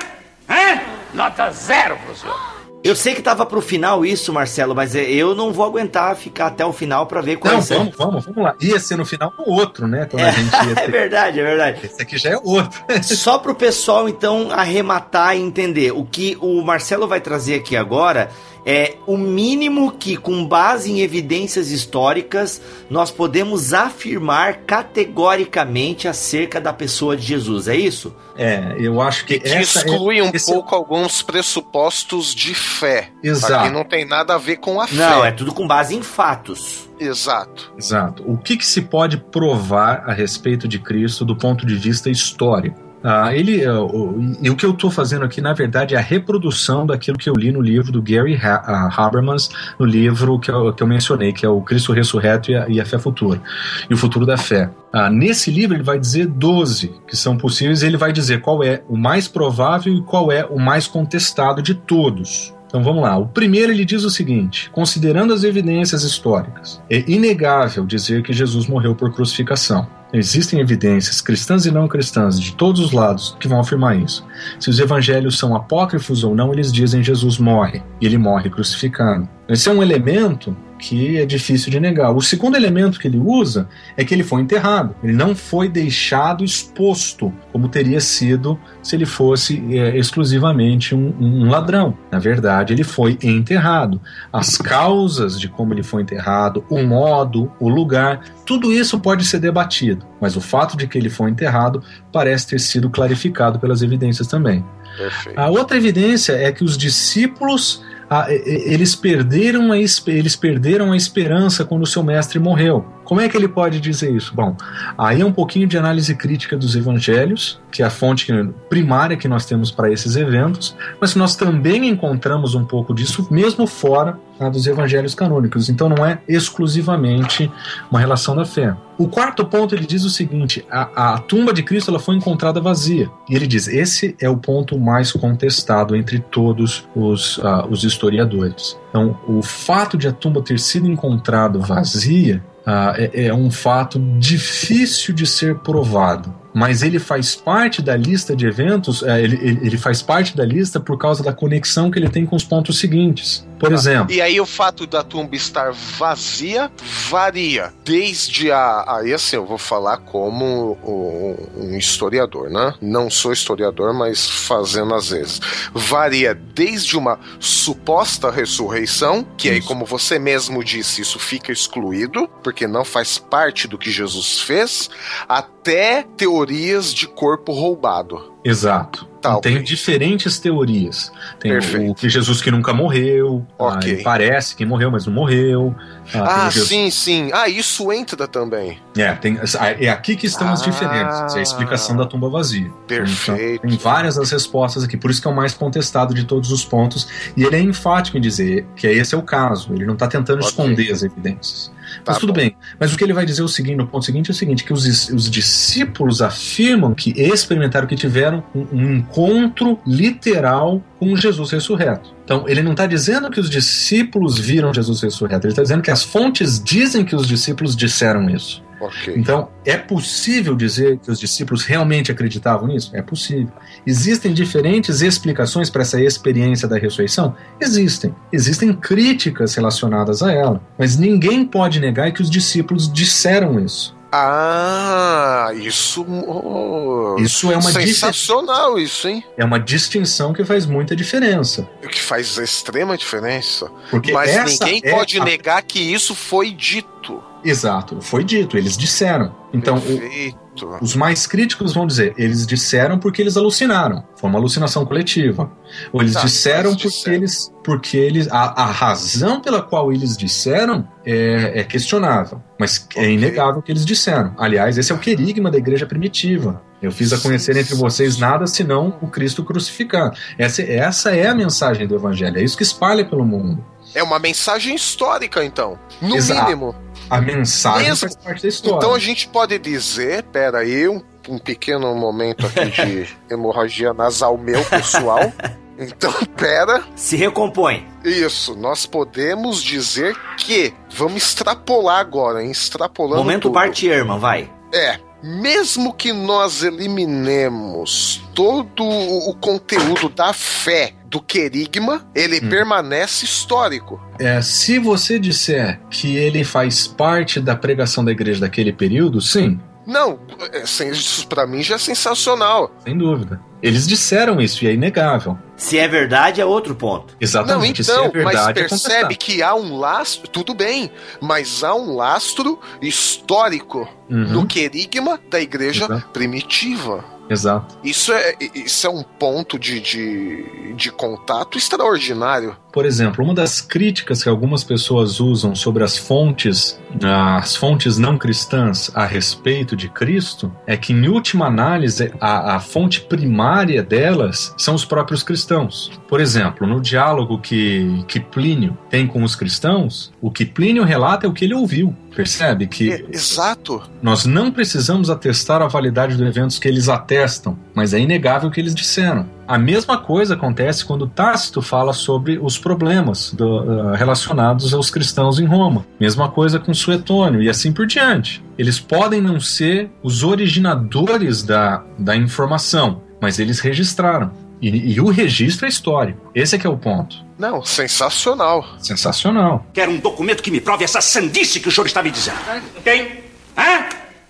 Hã? Nota zero pro senhor. Eu sei que tava pro final isso, Marcelo, mas é, eu não vou aguentar ficar até o final para ver qual Não, vamos, vamos, vamos lá. Ia ser no final o outro, né? Quando é, a gente ia ter... é verdade, é verdade. Esse aqui já é outro. Só pro pessoal, então, arrematar e entender. O que o Marcelo vai trazer aqui agora é o mínimo que, com base em evidências históricas, nós podemos afirmar categoricamente acerca da pessoa de Jesus. É isso? É, eu acho que. que exclui é, um pouco é... alguns pressupostos de fé. Exato. Aqui não tem nada a ver com a fé. Não, é tudo com base em fatos. Exato. Exato. O que, que se pode provar a respeito de Cristo do ponto de vista histórico? Ah, ele, uh, e o que eu estou fazendo aqui, na verdade, é a reprodução daquilo que eu li no livro do Gary ha uh, Habermas, no livro que eu, que eu mencionei, que é o Cristo Ressurreto e a, e a Fé Futura, e o Futuro da Fé. Ah, nesse livro ele vai dizer 12 que são possíveis, e ele vai dizer qual é o mais provável e qual é o mais contestado de todos. Então vamos lá. O primeiro ele diz o seguinte: considerando as evidências históricas, é inegável dizer que Jesus morreu por crucificação. Existem evidências cristãs e não cristãs de todos os lados que vão afirmar isso. Se os evangelhos são apócrifos ou não, eles dizem Jesus morre e ele morre crucificado. Esse é um elemento que é difícil de negar. O segundo elemento que ele usa é que ele foi enterrado. Ele não foi deixado exposto, como teria sido se ele fosse é, exclusivamente um, um, ladrão. Na verdade, ele foi enterrado. As causas de como ele foi enterrado, o modo, o lugar, tudo isso pode ser debatido. Mas o fato de que ele foi enterrado parece ter sido clarificado pelas evidências também. Perfeito. A outra evidência é que os discípulos eles perderam a, eles perderam a esperança quando o seu mestre morreu. Como é que ele pode dizer isso? Bom, aí é um pouquinho de análise crítica dos evangelhos, que é a fonte primária que nós temos para esses eventos, mas nós também encontramos um pouco disso mesmo fora tá, dos evangelhos canônicos. Então não é exclusivamente uma relação da fé. O quarto ponto ele diz o seguinte: a, a tumba de Cristo ela foi encontrada vazia. E ele diz: esse é o ponto mais contestado entre todos os, uh, os historiadores. Então, o fato de a tumba ter sido encontrada vazia uh, é, é um fato difícil de ser provado mas ele faz parte da lista de eventos, é, ele, ele, faz parte da lista por causa da conexão que ele tem com os pontos seguintes. Por ah, exemplo. E aí o fato da tumba estar vazia varia. Desde a. Aí assim, eu vou falar como um, historiador, né? Não sou historiador, mas fazendo às vezes. Varia desde uma suposta ressurreição, que isso. aí, como você mesmo disse, isso fica excluído, porque não faz parte do que Jesus fez, até teorias de corpo roubado. Exato. Tá, tem diferentes teorias. Tem Perfeito. o que Jesus que nunca morreu, okay. parece que morreu, mas não morreu. Ah, ah sim, sim. Ah, isso entra também. É, tem, é aqui que estão ah, as diferenças, é a explicação da tumba vazia. Perfeito. Então, tem várias das respostas aqui, por isso que é o mais contestado de todos os pontos. E ele é enfático em dizer que esse é o caso, ele não está tentando okay. esconder as evidências. Tá Mas tudo bom. bem. Mas o que ele vai dizer é o seguinte, no ponto seguinte é o seguinte, que os, os discípulos afirmam que experimentaram que tiveram um, um encontro literal com Jesus ressurreto. Então, ele não está dizendo que os discípulos viram Jesus ressurreto, ele está dizendo que as fontes dizem que os discípulos disseram isso. Okay. Então, é possível dizer que os discípulos realmente acreditavam nisso? É possível. Existem diferentes explicações para essa experiência da ressurreição? Existem. Existem críticas relacionadas a ela. Mas ninguém pode negar que os discípulos disseram isso. Ah, isso. Oh, isso é uma sensacional, isso, hein? É uma distinção que faz muita diferença. Que faz extrema diferença. Porque Mas ninguém é pode a... negar que isso foi dito. Exato, foi dito, eles disseram. Então, o, os mais críticos vão dizer, eles disseram porque eles alucinaram. Foi uma alucinação coletiva. Ou eles tá, disseram porque disseram. eles. Porque eles. A, a, razão pela qual eles disseram é, é questionável. Mas é okay. é inegável que eles disseram. Aliás, esse é o querigma da igreja primitiva. Eu fiz a conhecer entre vocês nada senão o Cristo crucificado. Essa, essa é a mensagem do Evangelho. É isso que espalha pelo mundo. É uma mensagem histórica, então. No Exato. mínimo. A mensagem Mesmo. faz parte da história. Então a gente pode dizer, pera aí, um, um pequeno momento aqui de hemorragia nasal meu pessoal. Então, pera. Se recompõe. Isso, nós podemos dizer que. Vamos extrapolar agora, hein? Extrapolando. Momento tudo. parte irmã, vai. É, mesmo que nós eliminemos todo o conteúdo da fé do querigma, ele hum. permanece histórico. É, se você disser que ele faz parte da pregação da igreja daquele período, sim. Não, é, isso para mim já é sensacional. Sem dúvida. Eles disseram isso e é inegável. Se é verdade, é outro ponto. Exatamente. Não, então, é verdade, mas é percebe é que há um lastro, tudo bem, mas há um lastro histórico uhum. no querigma da igreja Exato. primitiva. Exato. Isso é, isso é um ponto de, de, de contato extraordinário. Por exemplo, uma das críticas que algumas pessoas usam sobre as fontes, as fontes não cristãs a respeito de Cristo, é que, em última análise, a, a fonte primária delas são os próprios cristãos. Por exemplo, no diálogo que, que Plínio tem com os cristãos, o que Plínio relata é o que ele ouviu. Percebe que. É, exato. Nós não precisamos atestar a validade dos eventos que eles atestam, mas é inegável o que eles disseram. A mesma coisa acontece quando Tácito fala sobre os problemas do, uh, relacionados aos cristãos em Roma. Mesma coisa com Suetônio e assim por diante. Eles podem não ser os originadores da, da informação, mas eles registraram. E, e, o registro é histórico. Esse é que é o ponto. Não, sensacional. Sensacional. Quero um documento que me prove essa sandice que o senhor está me dizendo. Tem? Hã?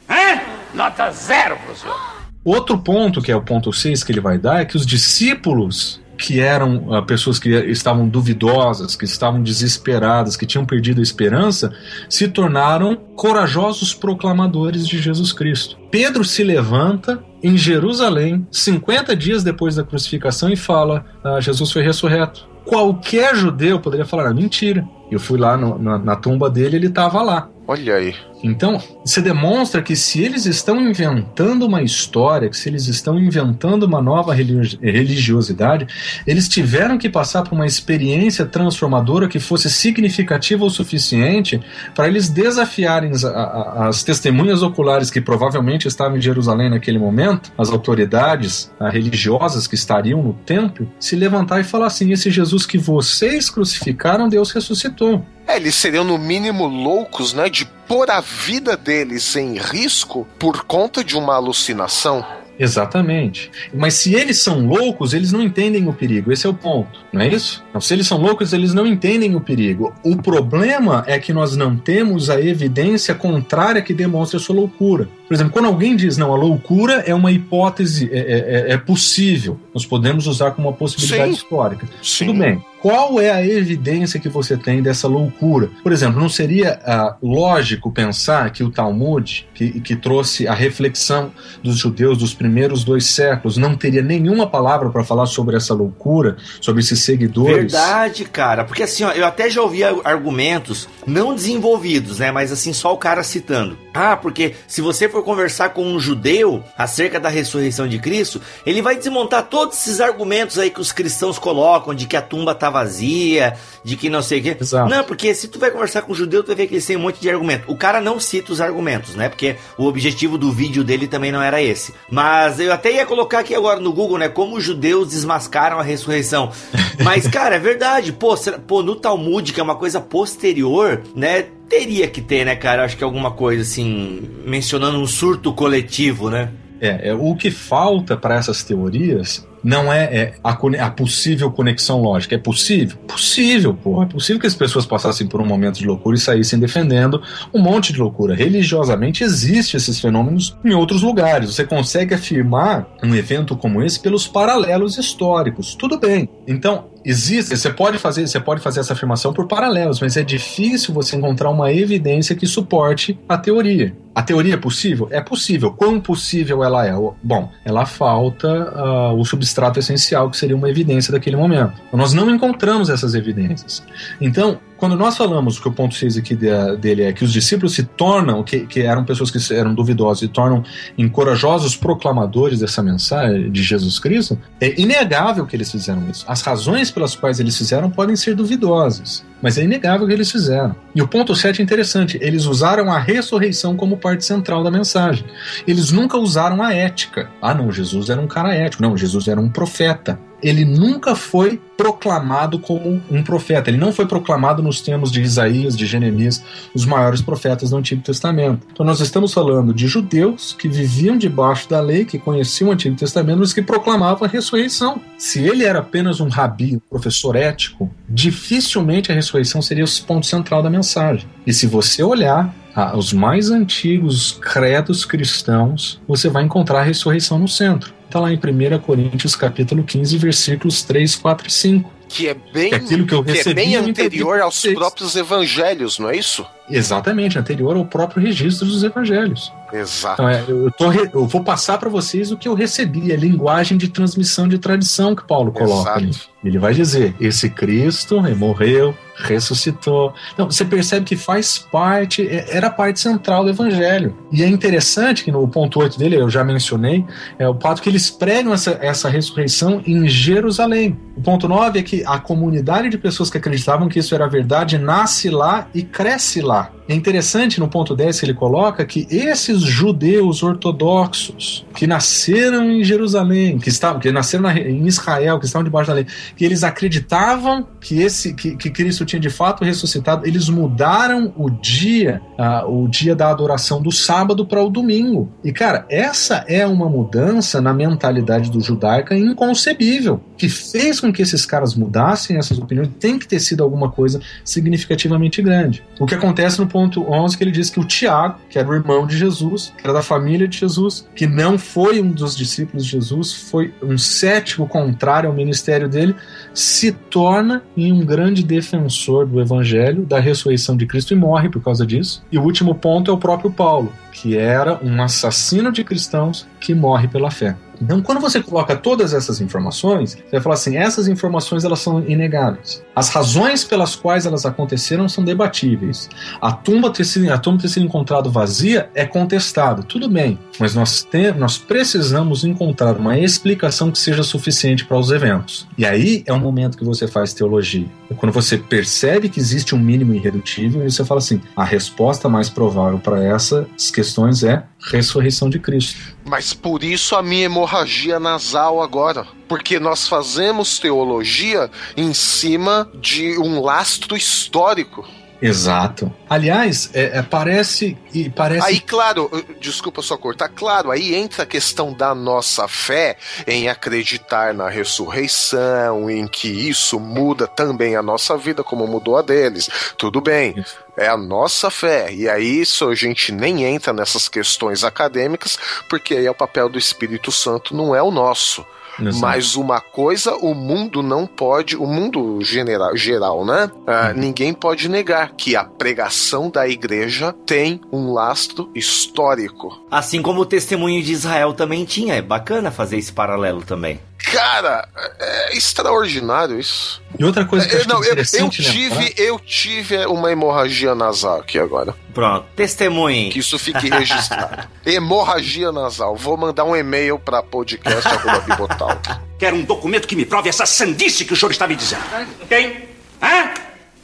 Hã? Nota zero pro senhor. Outro ponto, que é o ponto 6 que ele vai dar, é que os discípulos que eram uh, pessoas que estavam duvidosas, que estavam desesperadas, que tinham perdido a esperança, se tornaram corajosos proclamadores de Jesus Cristo. Pedro se levanta em Jerusalém, 50 dias depois da crucificação, e fala: ah, Jesus foi ressurreto. Qualquer judeu poderia falar: ah, mentira. Eu fui lá no, na, na tumba dele, ele estava lá. Olha aí. Então, você demonstra que se eles estão inventando uma história, que se eles estão inventando uma nova religiosidade, eles tiveram que passar por uma experiência transformadora que fosse significativa o suficiente para eles desafiarem as, as testemunhas oculares que provavelmente estavam em Jerusalém naquele momento, as autoridades religiosas que estariam no templo, se levantar e falar assim: esse Jesus que vocês crucificaram, Deus ressuscitou. É, eles seriam no mínimo loucos, né, de pôr a vida deles em risco por conta de uma alucinação. Exatamente. Mas se eles são loucos, eles não entendem o perigo. Esse é o ponto, não é isso? Então, se eles são loucos, eles não entendem o perigo. O problema é que nós não temos a evidência contrária que demonstre a sua loucura. Por exemplo, quando alguém diz não, a loucura é uma hipótese, é, é, é possível, nós podemos usar como uma possibilidade Sim. histórica. Sim. Tudo bem. Qual é a evidência que você tem dessa loucura? Por exemplo, não seria ah, lógico pensar que o Talmud, que, que trouxe a reflexão dos judeus dos primeiros dois séculos, não teria nenhuma palavra para falar sobre essa loucura, sobre esses seguidores? Verdade, cara. Porque assim, ó, eu até já ouvi argumentos não desenvolvidos, né? Mas assim, só o cara citando. Ah, porque se você for conversar com um judeu acerca da ressurreição de Cristo, ele vai desmontar todos esses argumentos aí que os cristãos colocam de que a tumba estava vazia, de que não sei o quê. Exato. Não, porque se tu vai conversar com um judeu, tu vai ver que eles têm um monte de argumento. O cara não cita os argumentos, né? Porque o objetivo do vídeo dele também não era esse. Mas eu até ia colocar aqui agora no Google, né? Como os judeus desmascaram a ressurreição. Mas, cara, é verdade. Pô, será, pô, no Talmud, que é uma coisa posterior, né? Teria que ter, né, cara? Acho que alguma coisa assim, mencionando um surto coletivo, né? É, é o que falta para essas teorias não é, é a, a, possível conexão lógica. É possível? Possível, porra. É possível que as pessoas passassem por um momento de loucura e saíssem defendendo um monte de loucura. Religiosamente existe esses fenômenos em outros lugares. Você consegue afirmar um evento como esse pelos paralelos históricos. Tudo bem. Então, existe, você pode fazer, você pode fazer essa afirmação por paralelos, mas é difícil você encontrar uma evidência que suporte a teoria. A teoria é possível? É possível. Quão possível ela é? Bom, ela falta uh, o substrato essencial, que seria uma evidência daquele momento. Nós não encontramos essas evidências. Então, quando nós falamos que o ponto 6 aqui de, dele é que os discípulos se tornam, que, que eram pessoas que eram duvidosas, e tornam encorajosos proclamadores dessa mensagem de Jesus Cristo, é inegável que eles fizeram isso. As razões pelas quais eles fizeram podem ser duvidosas, mas é inegável que eles fizeram. E o ponto 7 é interessante: eles usaram a ressurreição como parte central da mensagem. Eles nunca usaram a ética. Ah, não, Jesus era um cara ético. Não, Jesus era um profeta ele nunca foi proclamado como um profeta. Ele não foi proclamado nos termos de Isaías, de Jeremias, os maiores profetas do Antigo Testamento. Então nós estamos falando de judeus que viviam debaixo da lei, que conheciam o Antigo Testamento, mas que proclamavam a ressurreição. Se ele era apenas um rabi, um professor ético, dificilmente a ressurreição seria o ponto central da mensagem. E se você olhar ah, os mais antigos credos cristãos, você vai encontrar a ressurreição no centro está lá em 1 Coríntios capítulo 15, versículos 3, 4 e 5. Que é bem, que é aquilo que eu recebi, que é bem anterior aos próprios evangelhos, não é isso? Exatamente, anterior ao próprio registro dos evangelhos. Exato. Então, é, eu, tô, eu, vou passar para vocês o que eu recebi, a linguagem de transmissão de tradição que Paulo coloca Exato. ali. Ele vai dizer: esse Cristo morreu, ressuscitou. Então, você percebe que faz parte, é, era parte central do evangelho. E é interessante que no ponto 8 dele, eu já mencionei, é o fato que eles pregam essa, essa ressurreição em Jerusalém. O ponto 9 é que a comunidade de pessoas que acreditavam que isso era verdade nasce lá e cresce lá. É interessante no ponto 10 que ele coloca que esses judeus ortodoxos que nasceram em Jerusalém, que estavam, que nasceram na, em Israel, que estavam debaixo da lei, que eles acreditavam que esse que, que Cristo tinha de fato ressuscitado, eles mudaram o dia, uh, o dia da adoração do sábado para o domingo. E cara, essa é uma mudança na mentalidade do judaica inconcebível, que fez com que esses caras mudassem essas opiniões. Tem que ter sido alguma coisa significativamente grande. O que acontece no ponto 11 que ele diz que o Tiago, que era o irmão de Jesus, que era da família de Jesus, que não foi um dos discípulos de Jesus, foi um sétimo contrário ao ministério dele, se torna um grande defensor do evangelho, da ressurreição de Cristo e morre por causa disso. E o último ponto é o próprio Paulo, que era um assassino de cristãos que morre pela fé. Então, quando você coloca todas essas informações, você vai falar assim: essas informações elas são inegáveis. As razões pelas quais elas aconteceram são debatíveis. A tumba ter sido, a tumba ter sido encontrada vazia é contestada. Tudo bem, mas nós, tem, nós precisamos encontrar uma explicação que seja suficiente para os eventos. E aí é o momento que você faz teologia. É quando você percebe que existe um mínimo irredutível e você fala assim: a resposta mais provável para essas questões é ressurreição de Cristo. Mas por isso a minha hemorragia nasal agora. Porque nós fazemos teologia em cima de um lastro histórico. Exato. Aliás, é, é, parece e parece. Aí, claro, desculpa só cortar, claro, aí entra a questão da nossa fé em acreditar na ressurreição, em que isso muda também a nossa vida, como mudou a deles. Tudo bem. Isso. É a nossa fé. E aí isso a gente nem entra nessas questões acadêmicas, porque aí é o papel do Espírito Santo, não é o nosso. Exato. Mas uma coisa o mundo não pode, o mundo general, geral, né? Ah, uhum. Ninguém pode negar que a pregação da igreja tem um lastro histórico. Assim como o testemunho de Israel também tinha. É bacana fazer esse paralelo também. Cara, é extraordinário isso. E outra coisa que eu, é, não, eu, eu tive, eu tive uma hemorragia nasal aqui agora. Pronto, testemunho. Que isso fique registrado. hemorragia nasal. Vou mandar um e-mail para podcast@bibotal. Quero um documento que me prove essa sandice que o senhor está me dizendo. Quem? Hã?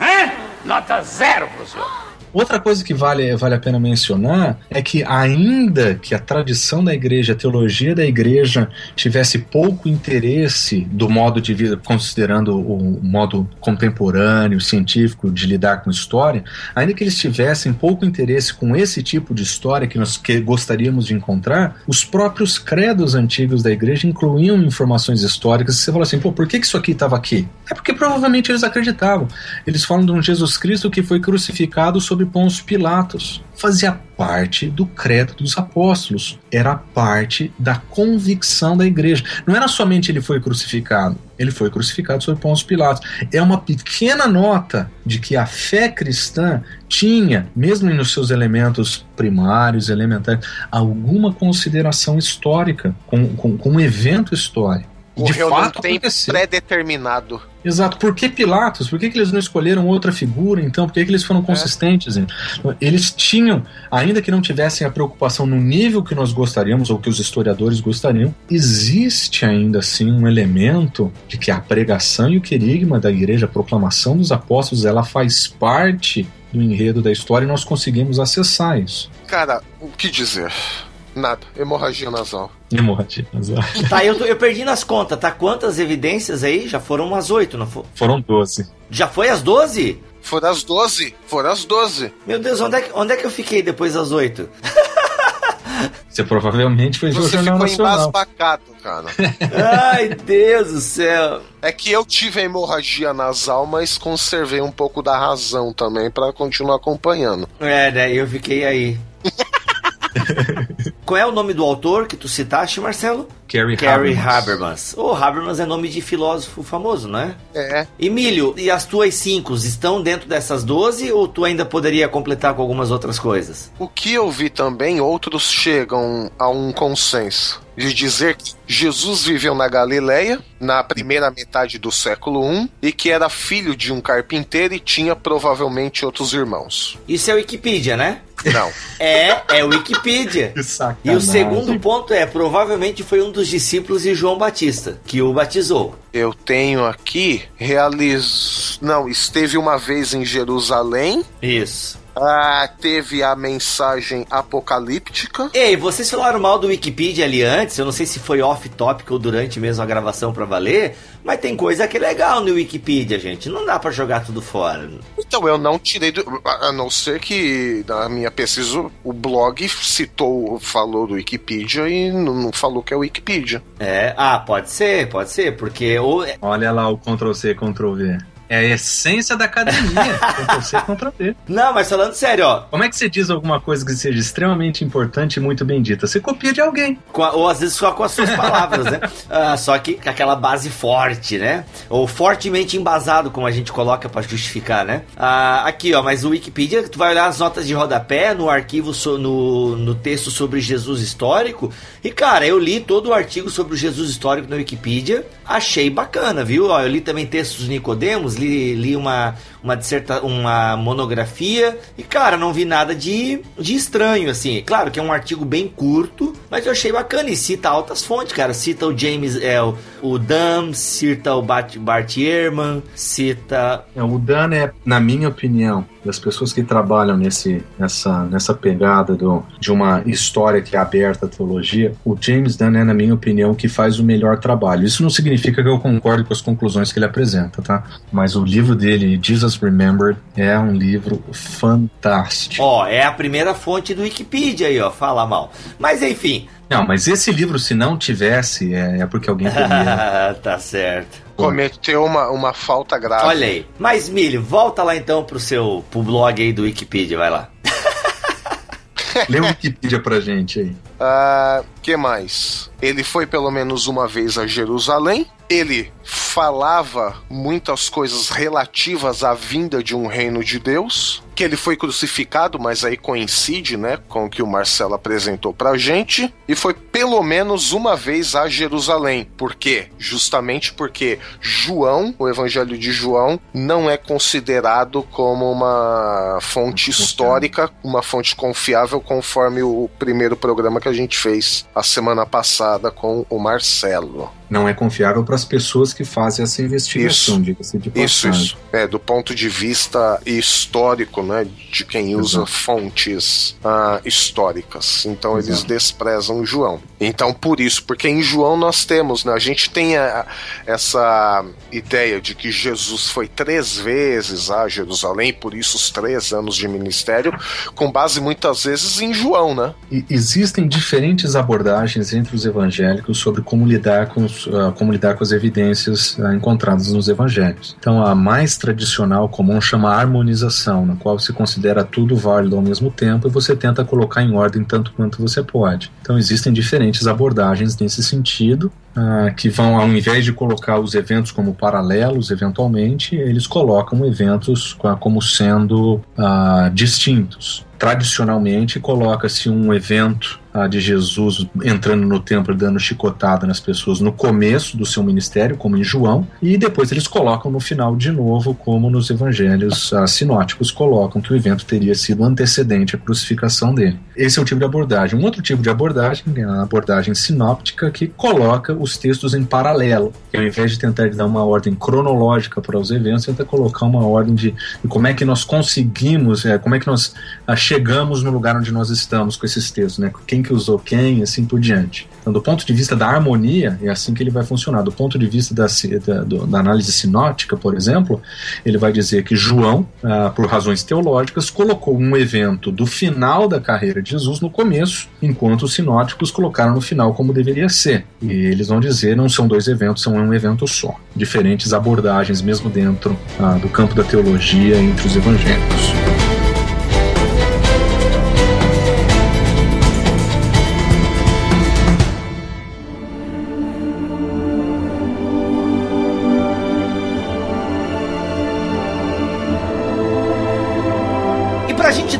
Hã? Nota zero pro senhor. Outra coisa que vale, vale a pena mencionar é que, ainda que a tradição da igreja, a teologia da igreja, tivesse pouco interesse do modo de vida, considerando o modo contemporâneo, científico de lidar com história, ainda que eles tivessem pouco interesse com esse tipo de história que nós que gostaríamos de encontrar, os próprios credos antigos da igreja incluíam informações históricas. Você fala assim, pô, por que isso aqui estava aqui? É porque provavelmente eles acreditavam. Eles falam de um Jesus Cristo que foi crucificado sob sobre Pôncio Pilatos. Fazia parte do credo dos apóstolos, era parte da convicção da igreja. Não era somente ele foi crucificado, ele foi crucificado sob Pôncio Pilatos. É uma pequena nota de que a fé cristã tinha, mesmo nos seus elementos primários, elementares, alguma consideração histórica com, com, com um evento histórico. De fato, tem pré-determinado. Exato. Por que Pilatos? Por que, que eles não escolheram outra figura, então? Por que, que eles foram é. consistentes? É. Eles tinham, ainda que não tivessem a preocupação no nível que nós gostaríamos, ou que os historiadores gostariam, existe ainda assim um elemento de que a pregação e o querigma da igreja, a proclamação dos apóstolos, ela faz parte do enredo da história e nós conseguimos acessar isso. Cara, o que dizer? Nada. Hemorragia nasal. Hemorragia nasal. Tá, eu, eu perdi nas contas, tá? Quantas evidências aí? Já foram umas oito, não foi? Foram doze. Já foi as doze? Foram as doze. Foram as doze. Meu Deus, onde é, que, onde é que eu fiquei depois das oito? Você provavelmente foi Você ficou Nacional. embasbacado, cara. Ai, Deus do céu. É que eu tive a hemorragia nasal, mas conservei um pouco da razão também para continuar acompanhando. É, né? Eu fiquei aí. Qual é o nome do autor que tu citaste, Marcelo? Gary, Gary Habermas. O oh, Habermas é nome de filósofo famoso, não é? É. Emílio, e as tuas cinco estão dentro dessas doze ou tu ainda poderia completar com algumas outras coisas? O que eu vi também, outros chegam a um consenso de dizer que Jesus viveu na Galileia na primeira metade do século I e que era filho de um carpinteiro e tinha provavelmente outros irmãos. Isso é Wikipedia, né? Não. É, é Wikipedia. e o segundo ponto é, provavelmente foi um dos discípulos de João Batista, que o batizou. Eu tenho aqui, realiz... Não, esteve uma vez em Jerusalém. Isso. Ah, teve a mensagem apocalíptica. Ei, vocês falaram mal do Wikipedia ali antes, eu não sei se foi off-topic ou durante mesmo a gravação para valer, mas tem coisa que é legal no Wikipedia, gente. Não dá para jogar tudo fora. Então, eu não tirei do. A não ser que na minha pesquisa o blog citou, falou do Wikipedia e não, falou que é o Wikipedia. É, ah, pode ser, pode ser, porque. Ou... Olha lá o Ctrl C, Ctrl V. É a essência da academia. você contra ver. Não, mas falando sério, ó. Como é que você diz alguma coisa que seja extremamente importante e muito bem dita? Você copia de alguém. A, ou às vezes só com as suas palavras, né? Ah, só que com aquela base forte, né? Ou fortemente embasado, como a gente coloca para justificar, né? Ah, aqui, ó, mas o Wikipedia, tu vai olhar as notas de rodapé no arquivo, so, no, no texto sobre Jesus histórico. E, cara, eu li todo o artigo sobre o Jesus histórico no Wikipedia. Achei bacana, viu? Ó, eu li também textos do Nicodemos, li, li uma, uma, disserta, uma monografia e, cara, não vi nada de, de estranho, assim. Claro que é um artigo bem curto, mas eu achei bacana e cita altas fontes, cara. Cita o James, é, o, o Dan, cita o Bart, Bart Ehrman, cita... É, o Dan é, na minha opinião, das pessoas que trabalham nesse, nessa, nessa pegada do, de uma história que é aberta à teologia, o James Dunn é, na minha opinião, que faz o melhor trabalho. Isso não significa que eu concordo com as conclusões que ele apresenta, tá? Mas o livro dele, Jesus Remembered, é um livro fantástico. Ó, é a primeira fonte do Wikipedia aí, ó, fala mal. Mas enfim. Não, mas esse livro, se não tivesse, é, é porque alguém teria. tá certo cometeu uma, uma falta grave. Olha aí. Mas, Milho, volta lá então pro seu pro blog aí do Wikipedia, vai lá. Lê o Wikipedia pra gente aí. Uh, que mais? Ele foi pelo menos uma vez a Jerusalém. Ele falava muitas coisas relativas à vinda de um reino de Deus, que ele foi crucificado, mas aí coincide, né, com o que o Marcelo apresentou pra gente, e foi pelo menos uma vez a Jerusalém. Por quê? Justamente porque João, o Evangelho de João, não é considerado como uma fonte histórica, uma fonte confiável, conforme o primeiro programa que a gente fez a semana passada com o Marcelo. Não é confiável para as pessoas que fazem essa investigação, diga-se de passagem. Isso, isso. É, do ponto de vista histórico, né, de quem usa Exato. fontes uh, históricas. Então Exato. eles desprezam João. Então por isso, porque em João nós temos, né, a gente tem a, essa ideia de que Jesus foi três vezes a Jerusalém, por isso os três anos de ministério, com base muitas vezes em João, né? E existem diferentes abordagens entre os evangélicos sobre como lidar com, os, como lidar com as evidências uh, encontradas nos evangelhos. Então, a mais tradicional, comum, chama harmonização, na qual se considera tudo válido ao mesmo tempo e você tenta colocar em ordem tanto quanto você pode. Então, existem diferentes abordagens nesse sentido, uh, que vão, ao invés de colocar os eventos como paralelos, eventualmente, eles colocam eventos como sendo distintos tradicionalmente coloca-se um evento ah, de Jesus entrando no templo e dando chicotada nas pessoas no começo do seu ministério, como em João, e depois eles colocam no final de novo, como nos evangelhos ah, sinóticos colocam que o evento teria sido antecedente à crucificação dele. Esse é um tipo de abordagem. Um outro tipo de abordagem é a abordagem sinóptica, que coloca os textos em paralelo, que ao invés de tentar dar uma ordem cronológica para os eventos, tenta colocar uma ordem de, de como é que nós conseguimos, é, como é que nós ah, chegamos no lugar onde nós estamos com esses textos, né? Quem que usou quem, assim por diante. Então, do ponto de vista da harmonia, é assim que ele vai funcionar. Do ponto de vista da, da, da análise sinótica, por exemplo, ele vai dizer que João, ah, por razões teológicas, colocou um evento do final da carreira de Jesus no começo, enquanto os sinóticos colocaram no final como deveria ser. E eles vão dizer não são dois eventos, são um evento só. Diferentes abordagens, mesmo dentro ah, do campo da teologia entre os evangélicos.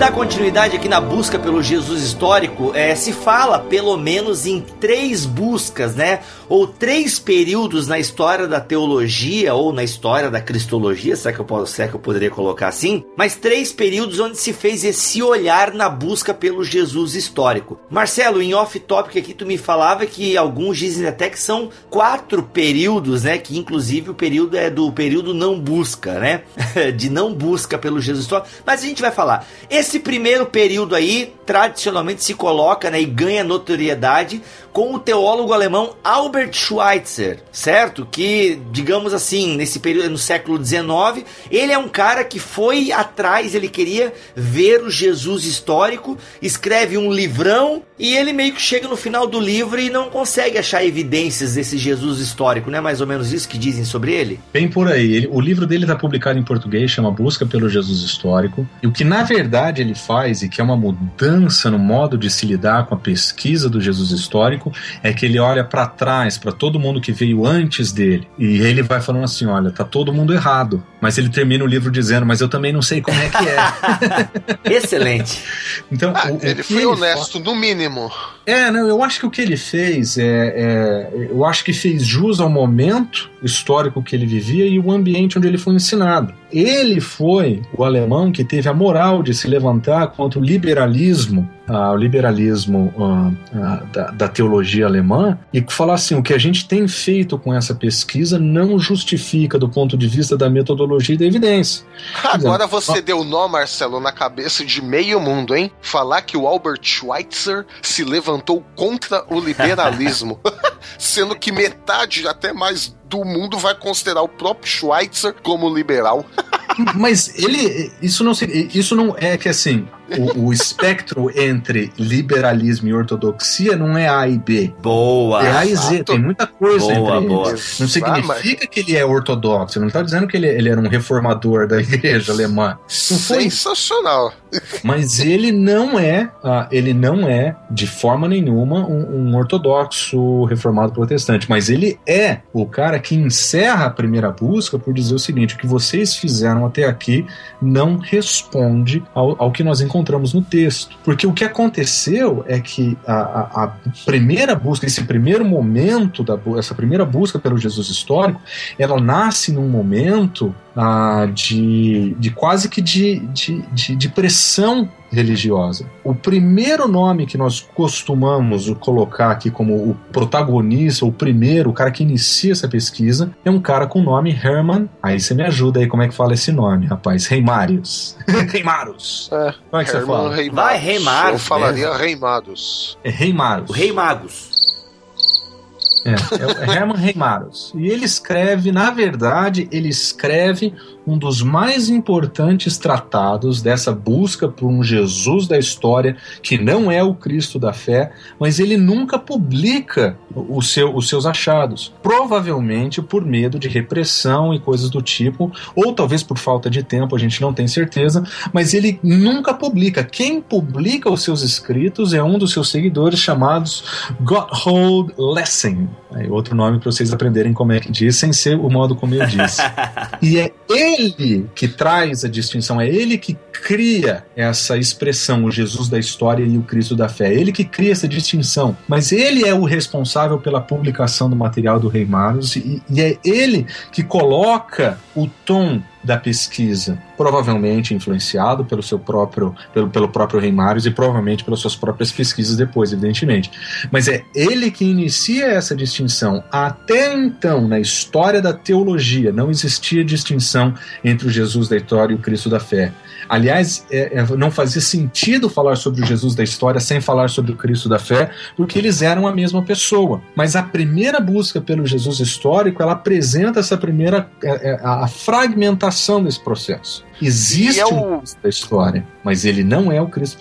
Dar continuidade aqui na busca pelo Jesus histórico, é, se fala pelo menos em três buscas, né? Ou três períodos na história da teologia ou na história da cristologia, será que eu, posso, será que eu poderia colocar assim? Mas três períodos onde se fez esse olhar na busca pelo Jesus histórico. Marcelo, em off-topic aqui tu me falava que alguns dizem até que são quatro períodos, né? Que inclusive o período é do período não busca, né? De não busca pelo Jesus histórico. Mas a gente vai falar. Esse esse primeiro período aí, tradicionalmente se coloca né, e ganha notoriedade com o teólogo alemão Albert Schweitzer, certo? Que, digamos assim, nesse período, no século XIX, ele é um cara que foi atrás, ele queria ver o Jesus histórico, escreve um livrão E ele meio que chega no final do livro e não consegue achar evidências desse Jesus histórico, não é mais ou menos isso que dizem sobre ele? Bem por aí. Ele, o livro dele está publicado em português, chama Busca pelo Jesus Histórico. E o que na verdade ele faz, e que é uma mudança no modo de se lidar com a pesquisa do Jesus histórico, é que ele olha para trás, para todo mundo que veio antes dele. E ele vai falando assim: olha, tá todo mundo errado. Mas ele termina o livro dizendo, mas eu também não sei como é que é. Excelente. Então, ah, o, ele foi ele honesto, fala... no mínimo. É, não, eu acho que o que ele fez é, é, Eu acho que fez jus ao momento histórico que ele vivia e o ambiente onde ele foi ensinado. Ele foi o alemão que teve a moral de se levantar contra o liberalismo, uh, o liberalismo uh, da, da, teologia alemã, e falar assim: o que a gente tem feito com essa pesquisa não justifica do ponto de vista da metodologia e da evidência. Agora você deu nó, Marcelo, na cabeça de meio mundo, hein? Falar que o Albert Schweitzer se levantou contra o liberalismo, sendo que metade, até mais do mundo vai considerar o próprio Schweitzer como liberal. Mas ele. Isso não, isso não é que assim o, o, espectro entre liberalismo e ortodoxia não é A e B. Boa. É A e Z, tem muita coisa boa, entre boa. eles. Não significa que ele é ortodoxo, não está dizendo que ele, ele era um reformador da igreja alemã. Não foi. Sensacional. Mas ele não é, uh, ele não é, de forma nenhuma, um, um ortodoxo reformado protestante. Mas ele é o cara que encerra a primeira busca por dizer o seguinte: o que vocês fizeram até aqui não responde ao, ao que nós encontramos encontramos no texto. Porque o que aconteceu é que a, a, a primeira busca, esse primeiro momento, da, essa primeira busca pelo Jesus histórico, ela nasce num momento ah, de, de quase que de, de, de, de pressão religiosa. O primeiro nome que nós costumamos colocar aqui como o protagonista, o primeiro, o cara que inicia essa pesquisa, é um cara com o nome Herman. Aí você me ajuda aí como é que fala esse nome, rapaz. Reimários. Reimaros. É, como é que Herman você fala? Reimaros. Vai, Reimaros. Eu falaria Reimados. É Reimaros. O Rei Magos. É, é Herman Reimaros. E ele escreve, na verdade, ele escreve um dos mais importantes tratados dessa busca por um Jesus da história que não é o Cristo da fé, mas ele nunca publica o seu, os seus achados. Provavelmente por medo de repressão e coisas do tipo, ou talvez por falta de tempo, a gente não tem certeza, mas ele nunca publica. Quem publica os seus escritos é um dos seus seguidores chamados Gotthold Lessing. Outro nome para vocês aprenderem como é que diz, sem ser o modo como eu disse. e é ele que traz a distinção, é ele que cria essa expressão, o Jesus da história e o Cristo da fé. É ele que cria essa distinção. Mas ele é o responsável pela publicação do material do Rei Maros e, e é ele que coloca o tom da pesquisa, provavelmente influenciado pelo seu próprio pelo, pelo próprio Rei Marius e provavelmente pelas suas próprias pesquisas depois, evidentemente. Mas é ele que inicia essa distinção. Até então, na história da teologia, não existia distinção entre o Jesus da história e o Cristo da fé. Aliás, é, é, não fazia sentido falar sobre o Jesus da história sem falar sobre o Cristo da fé, porque eles eram a mesma pessoa. Mas a primeira busca pelo Jesus histórico, ela apresenta essa primeira é, é a fragmentação desse processo. Existe é o... um Cristo da história, mas ele não é o Cristo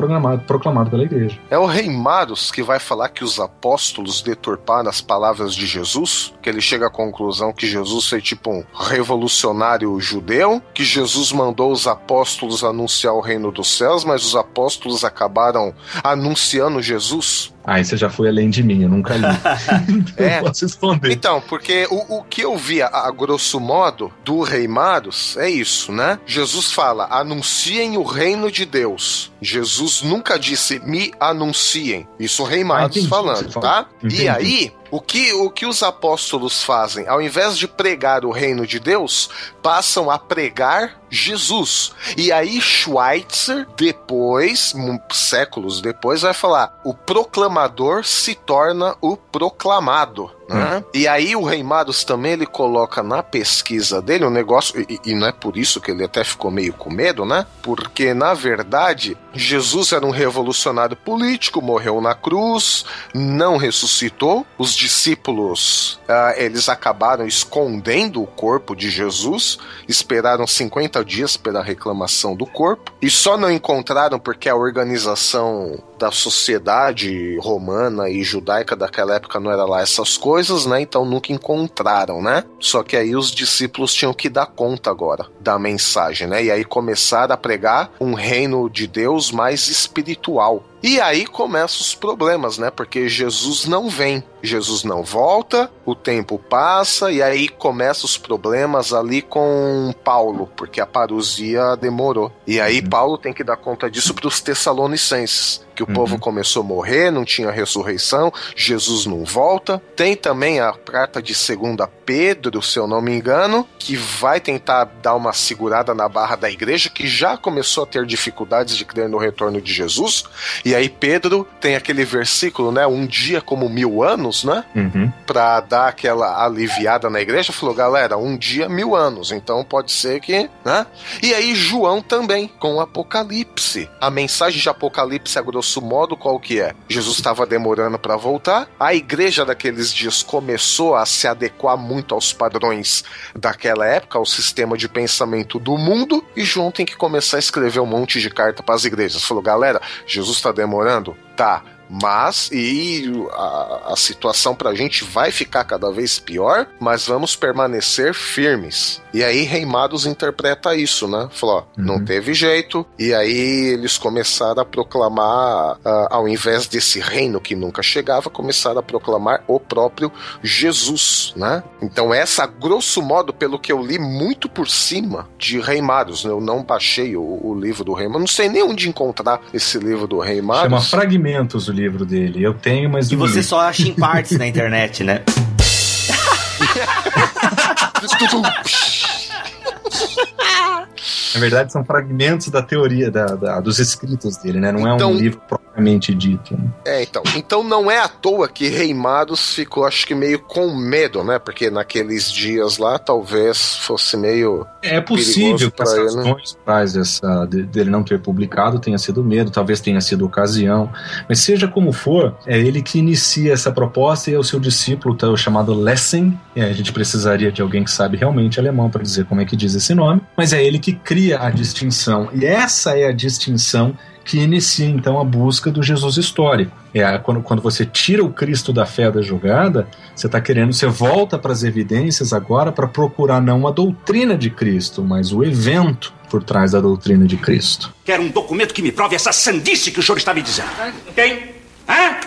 proclamado pela igreja. É o rei Maros que vai falar que os apóstolos deturparam as palavras de Jesus, que ele chega à conclusão que Jesus foi tipo um revolucionário judeu, que Jesus mandou os apóstolos anunciar o reino dos céus, mas os apóstolos acabaram anunciando Jesus. Ah, você já foi além de mim, eu nunca li. é. posso responder. Então, porque o, o que eu vi, a, a grosso modo, do rei Maros é isso, né? Jesus fala: anunciem o reino de Deus. Jesus nunca disse me anunciem. Isso o Rei Matos ah, falando, tá? Entendi. E aí, o que, o que os apóstolos fazem? Ao invés de pregar o reino de Deus, passam a pregar Jesus. E aí Schweitzer, depois, séculos depois, vai falar: o proclamador se torna o proclamado. Né? Hum. E aí o Reimados também ele coloca na pesquisa dele um negócio, e, e não é por isso que ele até ficou meio com medo, né? Porque, na verdade, Jesus era um revolucionário político, morreu na cruz, não ressuscitou. Os discípulos, uh, eles acabaram escondendo o corpo de Jesus, esperaram 50 dias pela reclamação do corpo e só não encontraram porque a organização da sociedade romana e judaica daquela época não era lá essas coisas, né? Então nunca encontraram, né? Só que aí os discípulos tinham que dar conta agora da mensagem, né? E aí começaram a pregar um reino de Deus mais espiritual. E aí começam os problemas, né? Porque Jesus não vem, Jesus não volta, o tempo passa e aí começam os problemas ali com Paulo, porque a parousia demorou. E aí uhum. Paulo tem que dar conta disso para os Tessalonicenses que o uhum. povo começou a morrer, não tinha ressurreição, Jesus não volta. Tem também a carta de segunda Pedro, se eu não me engano, que vai tentar dar uma segurada na barra da igreja, que já começou a ter dificuldades de crer no retorno de Jesus. E aí Pedro tem aquele versículo, né? Um dia como mil anos, né? Uhum. Pra dar aquela aliviada na igreja, falou, galera, um dia mil anos, então pode ser que, né? E aí João também, com o Apocalipse. A mensagem de Apocalipse, a grosso grosso modo, qual que é? Jesus estava demorando para voltar, a igreja daqueles dias começou a se adequar muito aos padrões daquela época, ao sistema de pensamento do mundo, e João tem que começar a escrever um monte de carta para as igrejas. Falou, galera, Jesus está demorando? Tá mas, e a, a situação pra gente vai ficar cada vez pior, mas vamos permanecer firmes. E aí Reimados interpreta isso, né? Falou, ó, uhum. não teve jeito. E aí eles começaram a proclamar, uh, ao invés desse reino que nunca chegava, começaram a proclamar o próprio Jesus, né? Então essa, grosso modo, pelo que eu li muito por cima de Reimados, né? eu não baixei o, o livro do Reimados, não sei nem onde encontrar esse livro do Reimados. Chama Fragmentos o livro dele. Eu tenho, mas. E você li. só acha em partes na internet, né? Na verdade, são fragmentos da teoria, da, da dos escritos dele, né? Não então, é um então- livro propriamente dito. Né? É, então. Então não é à toa que Reimados ficou, acho que, meio com medo, né? Porque naqueles dias lá, talvez fosse meio. É possível que as né? razões por dessa, dele não ter publicado tenha sido medo, talvez tenha sido ocasião. Mas seja como for, é ele que inicia essa proposta e é o seu discípulo, tá, o chamado Lessing. É, a gente precisaria de alguém que sabe realmente alemão para dizer como é que diz esse nome. Mas é ele que cria a distinção. E essa é a distinção que inicia então a busca do Jesus histórico. É quando, quando você tira o Cristo da fé da jogada, você está querendo, você volta para as evidências agora para procurar não a doutrina de Cristo, mas o evento por trás da doutrina de Cristo. Quero um documento que me prove essa sandice que o senhor está me dizendo. Quem? Hã?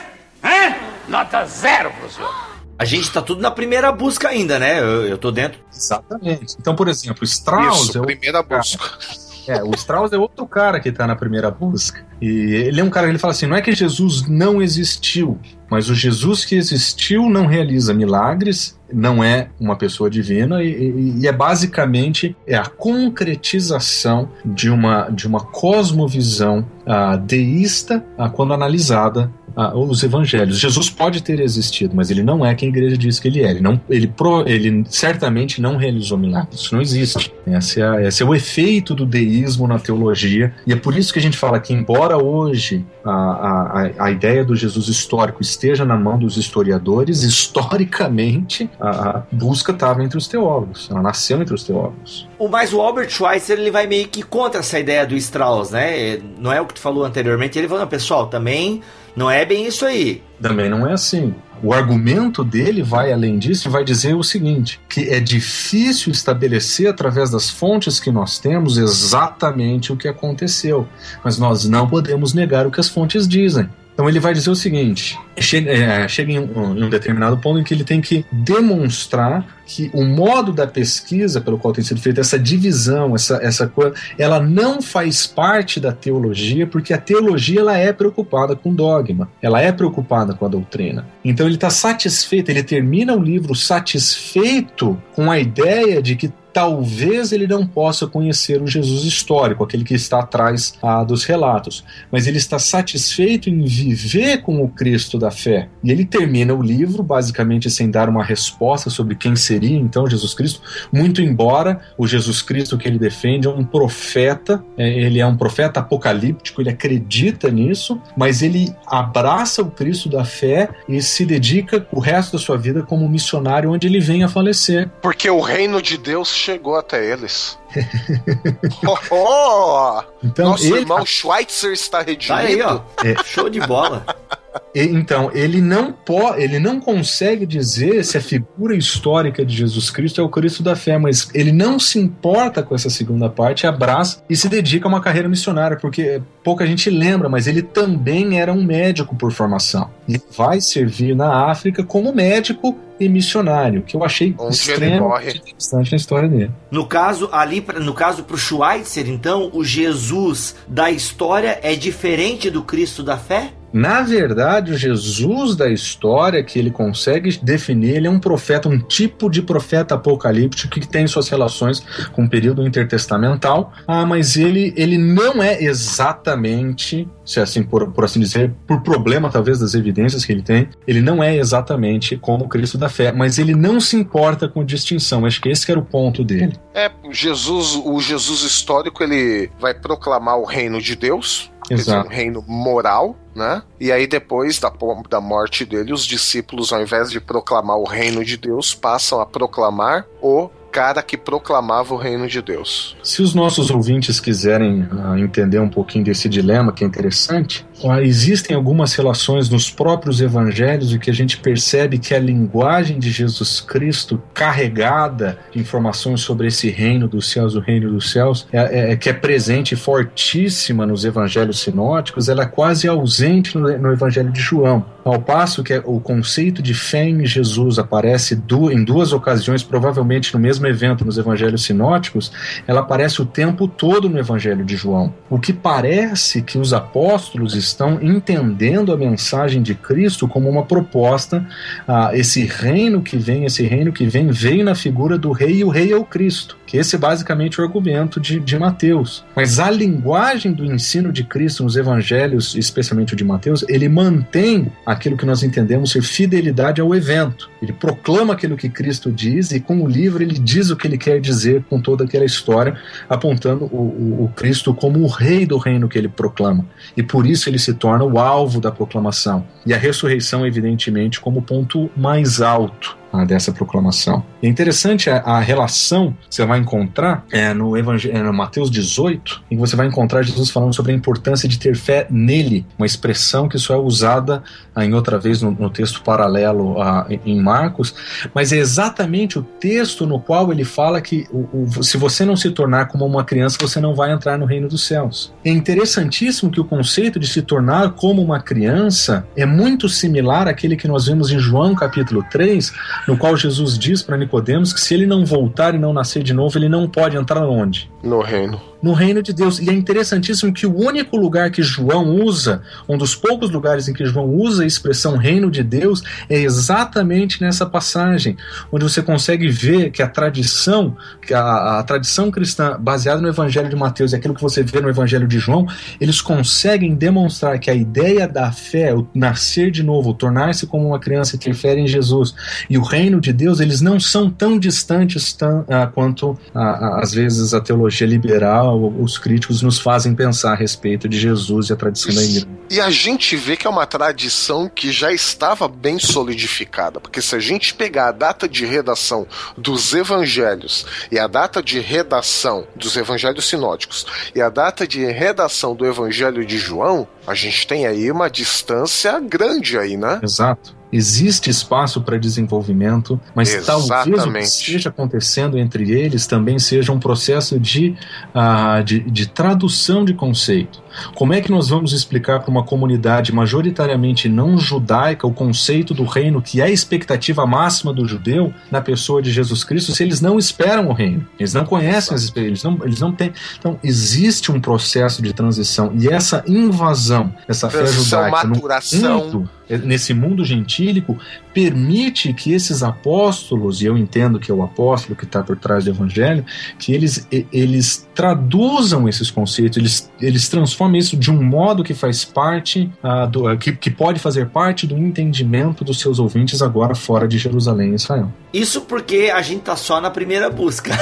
Hã? Nota zero pro senhor. A gente está tudo na primeira busca ainda, né? Eu, eu tô dentro. Exatamente. Então, por exemplo, Strauss. Isso, é primeira busca. É, o Strauss é outro cara que está na primeira busca. E ele é um cara que ele fala assim: não é que Jesus não existiu, mas o Jesus que existiu não realiza milagres, não é uma pessoa divina e, e, é basicamente é a concretização de uma, de uma cosmovisão uh, deísta uh, quando analisada ah, os evangelhos. Jesus pode ter existido, mas ele não é quem a igreja diz que ele é. Ele, não, ele, pro, ele certamente não realizou milagres. Isso não existe. Esse é, esse é o efeito do deísmo na teologia. E é por isso que a gente fala que, embora hoje a, a, a ideia do Jesus histórico esteja na mão dos historiadores, historicamente a, a busca estava entre os teólogos. Ela nasceu entre os teólogos. O mais o Albert Schweitzer ele vai meio que contra essa ideia do Strauss, né? Não é o que tu falou anteriormente. Ele falou, pessoal, também não é bem isso aí. Também não é assim. O argumento dele vai além disso e vai dizer o seguinte: que é difícil estabelecer através das fontes que nós temos exatamente o que aconteceu, mas nós não podemos negar o que as fontes dizem. Então ele vai dizer o seguinte: chega, é, chega em, um, em um determinado ponto em que ele tem que demonstrar que o modo da pesquisa pelo qual tem sido feita essa divisão, essa, essa coisa, ela não faz parte da teologia, porque a teologia ela é preocupada com dogma, ela é preocupada com a doutrina. Então ele está satisfeito, ele termina o livro satisfeito com a ideia de que talvez ele não possa conhecer o Jesus histórico, aquele que está atrás ah, dos relatos, mas ele está satisfeito em viver com o Cristo da fé. E ele termina o livro basicamente sem dar uma resposta sobre quem seria então Jesus Cristo, muito embora o Jesus Cristo que ele defende é um profeta, é, ele é um profeta apocalíptico, ele acredita nisso, mas ele abraça o Cristo da fé e se dedica o resto da sua vida como missionário onde ele vem a falecer. Porque o reino de Deus chegou até eles. oh, oh! Então, Nosso ele... irmão Schweitzer está redimido. Tá aí, ó. É. Show de bola. Então, ele não pode, ele não consegue dizer se a figura histórica de Jesus Cristo é o Cristo da fé, mas ele não se importa com essa segunda parte, abraça e se dedica a uma carreira missionária, porque pouca gente lembra, mas ele também era um médico por formação. E vai servir na África como médico e missionário, que eu achei Onde extremamente interessante na história dele. No caso, ali, no caso pro Schweitzer, então, o Jesus da história é diferente do Cristo da fé? Na verdade, o Jesus da história que ele consegue definir, ele é um profeta, um tipo de profeta apocalíptico que tem suas relações com o período intertestamental, ah, mas ele, ele não é exatamente, se assim por, por assim dizer, por problema talvez das evidências que ele tem, ele não é exatamente como o Cristo da fé, mas ele não se importa com distinção. Acho que esse que era o ponto dele. É, Jesus, o Jesus histórico, ele vai proclamar o reino de Deus, Exato. um reino moral, né? E aí depois da, da morte dele, os discípulos, ao invés de proclamar o reino de Deus, passam a proclamar o cara que proclamava o reino de Deus. Se os nossos ouvintes quiserem uh, entender um pouquinho desse dilema, que é interessante, existem algumas relações nos próprios evangelhos e que a gente percebe que a linguagem de Jesus Cristo, carregada de informações sobre esse reino dos céus, o reino dos céus, é, é, é que é presente fortíssima nos evangelhos sinóticos, ela é quase ausente no, no evangelho de João. Ao passo que o conceito de fé em Jesus aparece em duas ocasiões, provavelmente no mesmo evento nos evangelhos sinóticos, ela aparece o tempo todo no evangelho de João. O que parece que os apóstolos estão entendendo a mensagem de Cristo como uma proposta, a esse reino que vem, esse reino que vem, vem na figura do rei e o rei é o Cristo. Que esse é basicamente o argumento de, de Mateus. Mas a linguagem do ensino de Cristo nos evangelhos, especialmente o de Mateus, ele mantém aquilo que nós entendemos ser fidelidade ao evento. Ele proclama aquilo que Cristo diz e com o livro ele diz o que ele quer dizer com toda aquela história, apontando o, o, o Cristo como o rei do reino que ele proclama. E por isso ele se torna o alvo da proclamação. E a ressurreição, evidentemente, como ponto mais alto dessa proclamação. É interessante a, a, relação que você vai encontrar é, no, Evangelho, é, no Mateus 18, em que você vai encontrar Jesus falando sobre a importância de ter fé nele, uma expressão que só é usada ah, em outra vez no, no texto paralelo em Marcos, mas é exatamente o texto no qual ele fala que o, o, se você não se tornar como uma criança, você não vai entrar no reino dos céus. É interessantíssimo que o conceito de se tornar como uma criança é muito similar àquele que nós vemos em João capítulo 3, no qual Jesus diz para Nicodemos que se ele não voltar e não nascer de novo, ele não pode entrar onde? No reino no reino de Deus. E é interessantíssimo que o único lugar que João usa, um dos poucos lugares em que João usa a expressão reino de Deus, é exatamente nessa passagem, onde você consegue ver que a tradição, que a, a tradição cristã baseada no Evangelho de Mateus e aquilo que você vê no Evangelho de João, eles conseguem demonstrar que a ideia da fé, o nascer de novo, tornar-se como uma criança que fé em Jesus e o reino de Deus, eles não são tão distantes tão, ah, quanto ah, às vezes a teologia liberal os críticos nos fazem pensar a respeito de Jesus e a tradição da igreja. E a gente vê que é uma tradição que já estava bem solidificada, porque se a gente pegar a data de redação dos evangelhos e a data de redação dos evangelhos sinóticos e a data de redação do evangelho de João, a gente tem aí uma distância grande aí, né? Exato existe espaço para desenvolvimento, mas Exatamente. talvez o que esteja acontecendo entre eles também seja um processo de, uh, de, de tradução de conceito. Como é que nós vamos explicar para uma comunidade majoritariamente não judaica o conceito do reino, que é a expectativa máxima do judeu, na pessoa de Jesus Cristo, se eles não esperam o reino? Eles não conhecem as eles não, eles não têm. Então, existe um processo de transição e essa invasão, essa fé judaica maturação. no mundo, nesse mundo gentílico, permite que esses apóstolos, e eu entendo que é o apóstolo que está por trás do evangelho, que eles, eles traduzam esses conceitos, eles, eles transformam isso de um modo que faz parte, uh, do, que, que pode fazer parte do entendimento dos seus ouvintes agora fora de Jerusalém e Israel. Isso porque a gente tá só na primeira busca.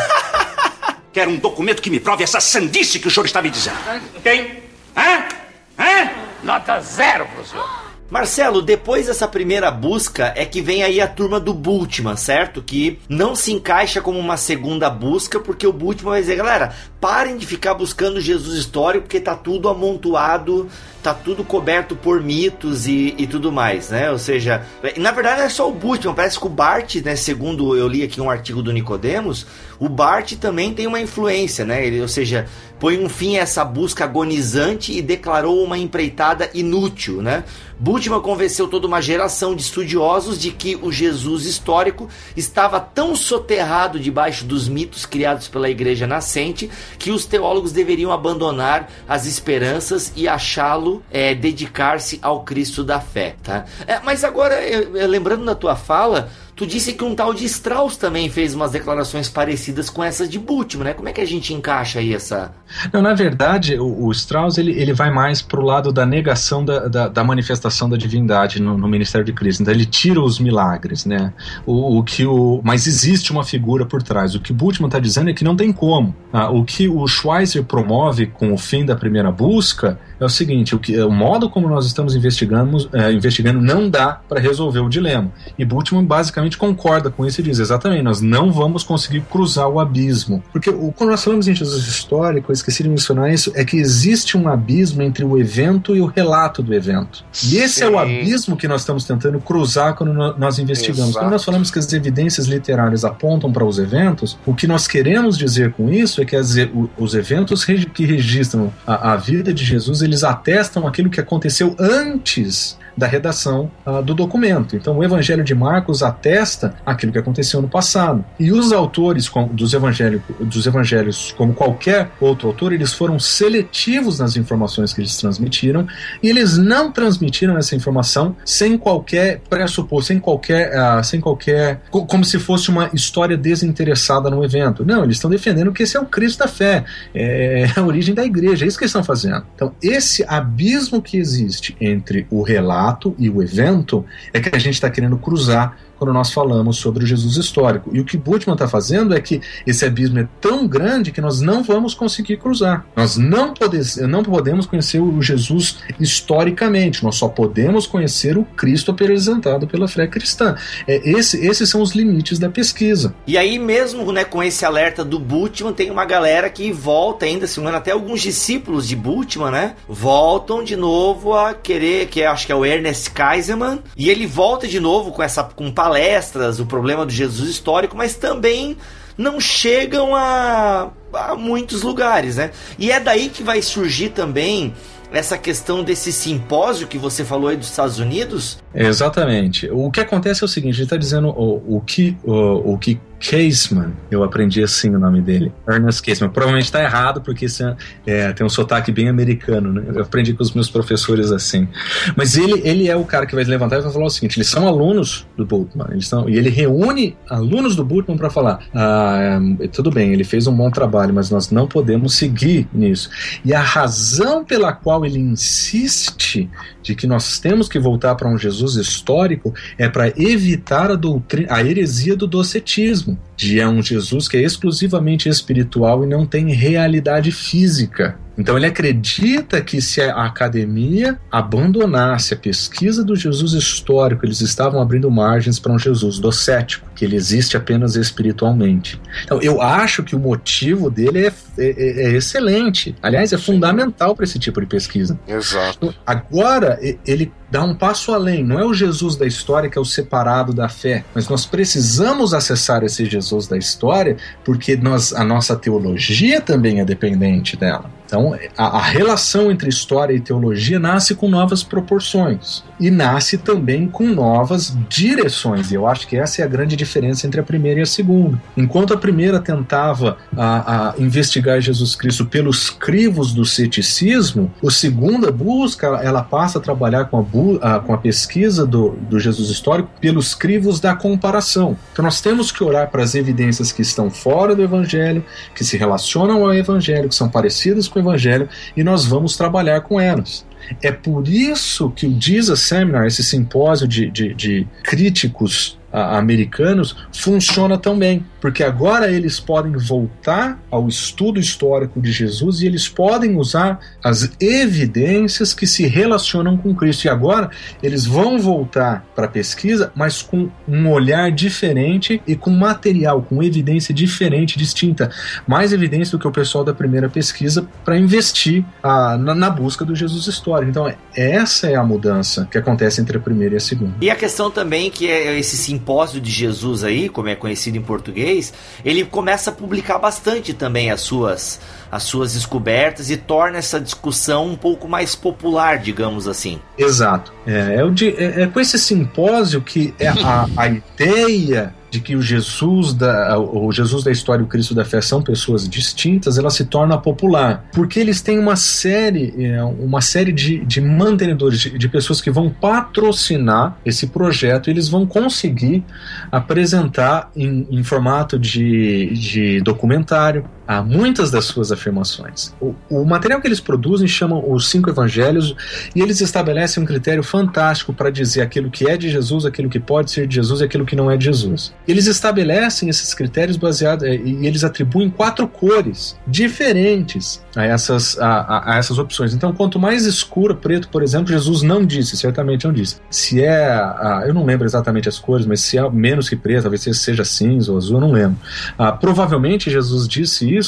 Quero um documento que me prove essa sandice que o senhor está me dizendo. Quem? Hã? Hã? Nota zero pro senhor. Marcelo, depois dessa primeira busca é que vem aí a turma do Bultmann, certo? Que não se encaixa como uma segunda busca, porque o Bultmann vai dizer, galera, parem de ficar buscando Jesus histórico, porque tá tudo amontoado, tá tudo coberto por mitos e, e tudo mais, né? Ou seja, na verdade não é só o Bultmann, parece que o Bart, né, segundo eu li aqui um artigo do Nicodemos, o Bart também tem uma influência, né? Ele, ou seja, põe um fim a essa busca agonizante e declarou uma empreitada inútil, né? Bultmann convenceu toda uma geração de estudiosos de que o Jesus histórico estava tão soterrado debaixo dos mitos criados pela igreja nascente que os teólogos deveriam abandonar as esperanças e achá-lo é, dedicar-se ao Cristo da fé, tá? É, mas agora, eu, eu, lembrando da tua fala, Tu disse que um tal de Strauss também fez umas declarações parecidas com essas de Bultmann, né? Como é que a gente encaixa aí essa. Não, na verdade, o, o Strauss ele, ele vai mais pro lado da negação da, da, da manifestação da divindade no, no, ministério de Cristo. Então ele tira os milagres, né? O, o, que o, mas existe uma figura por trás. O que Bultmann está dizendo é que não tem como. Ah, o que o Schweizer promove com o fim da primeira busca é o seguinte: o, que, o modo como nós estamos investigando, é, investigando não dá para resolver o dilema. E Bultmann basicamente concorda com isso e diz exatamente, nós não vamos conseguir cruzar o abismo. Porque o, quando nós falamos em Jesus histórico, eu esqueci de mencionar isso, é que existe um abismo entre o evento e o relato do evento. E esse Sim. é o abismo que nós estamos tentando cruzar quando nós investigamos. Exato. Quando nós falamos que as evidências literárias apontam para os eventos, o que nós queremos dizer com isso é que as, os eventos que registram a, a vida de Jesus, eles atestam aquilo que aconteceu antes da redação uh, do documento. Então, o Evangelho de Marcos atesta aquilo que aconteceu no passado. E os autores com, dos, dos evangelhos, como qualquer outro autor, eles foram seletivos nas informações que eles transmitiram e eles não transmitiram essa informação sem qualquer pressuposto, sem qualquer, uh, sem qualquer, como se fosse uma história desinteressada no evento. Não, eles estão defendendo que esse é o Cristo da fé, é, é a origem da igreja, é isso que eles estão fazendo. Então, esse abismo que existe entre o relato fato e o evento é que a gente está querendo cruzar quando nós falamos sobre o Jesus histórico. E o que Bultmann está fazendo é que esse abismo é tão grande que nós não vamos conseguir cruzar. Nós não, pode, não podemos conhecer o Jesus historicamente, nós só podemos conhecer o Cristo apresentado pela fé cristã. É, esse, esses são os limites da pesquisa. E aí, mesmo né, com esse alerta do Bultmann, tem uma galera que volta ainda, se não até alguns discípulos de Bultmann, né? Voltam de novo a querer, que acho que é o Ernest Kaiserman, e ele volta de novo com essa com palestras o problema do Jesus histórico, mas também não chegam a, a muitos lugares, né? E é daí que vai surgir também essa questão desse simpósio que você falou aí dos Estados Unidos? Exatamente. O que acontece é o seguinte, ele está dizendo o, o que o, o que Caseman, eu aprendi assim o nome dele, Ernest Caseman. Provavelmente está errado porque isso é, é, tem um sotaque bem americano, né? Eu aprendi com os meus professores assim. Mas ele, ele é o cara que vai levantar e vai falar o seguinte: eles são alunos do Bultmann, eles são, e ele reúne alunos do Bultmann para falar: ah, é, tudo bem, ele fez um bom trabalho, mas nós não podemos seguir nisso. E a razão pela qual ele insiste de que nós temos que voltar para um Jesus histórico é para evitar a, doutrina, a heresia do docetismo, de é um Jesus que é exclusivamente espiritual e não tem realidade física. Então ele acredita que se a academia abandonasse a pesquisa do Jesus histórico, eles estavam abrindo margens para um Jesus docético, que ele existe apenas espiritualmente. Então eu acho que o motivo dele é, é, é excelente. Aliás, é fundamental para esse tipo de pesquisa. Exato. Então, agora ele dá um passo além. Não é o Jesus da história que é o separado da fé, mas nós precisamos acessar esse Jesus da história porque nós, a nossa teologia também é dependente dela. Então, a, a, relação entre história e teologia nasce com novas proporções e nasce também com novas direções. E eu acho que essa é a grande diferença entre a primeira e a segunda. Enquanto a primeira tentava a, a investigar Jesus Cristo pelos crivos do ceticismo, a segunda busca ela passa a trabalhar com a, a, com a pesquisa do, do Jesus histórico pelos crivos da comparação. Então, nós temos que olhar para as evidências que estão fora do Evangelho, que se relacionam ao Evangelho, que são parecidas com Evangelho, e nós vamos trabalhar com elas. É por isso que o Jesus Seminar, esse simpósio de, de, de críticos americanos funciona tão bem, porque agora eles podem voltar ao estudo histórico de Jesus e eles podem usar as evidências que se relacionam com Cristo. E agora eles vão voltar para a pesquisa, mas com um olhar diferente e com material, com evidência diferente, distinta, mais evidência do que o pessoal da primeira pesquisa para investir ah, na, na, busca do Jesus histórico. Então, essa é a mudança que acontece entre a primeira e a segunda. E a questão também que é esse simpósio de Jesus aí, como é conhecido em português, ele começa a publicar bastante também as suas as suas descobertas e torna essa discussão um pouco mais popular, digamos assim. Exato. É, é, é, é com esse simpósio que é a, a ideia de que o Jesus da o Jesus da história e o Cristo da fé são pessoas distintas, ela se torna popular, porque eles têm uma série é, uma série de, de mantenedores, de, de pessoas que vão patrocinar esse projeto, e eles vão conseguir apresentar em, em formato de, de documentário, a muitas das suas afirmações. O, o, material que eles produzem chamam os cinco evangelhos e eles estabelecem um critério fantástico para dizer aquilo que é de Jesus, aquilo que pode ser de Jesus e aquilo que não é de Jesus. Eles estabelecem esses critérios baseados é, e eles atribuem quatro cores diferentes a essas, a, a, essas opções. Então, quanto mais escura, preto, por exemplo, Jesus não disse, certamente não disse. Se é, a, eu não lembro exatamente as cores, mas se é menos que preto, talvez seja cinza ou azul, eu não lembro. Ah, provavelmente Jesus disse isso.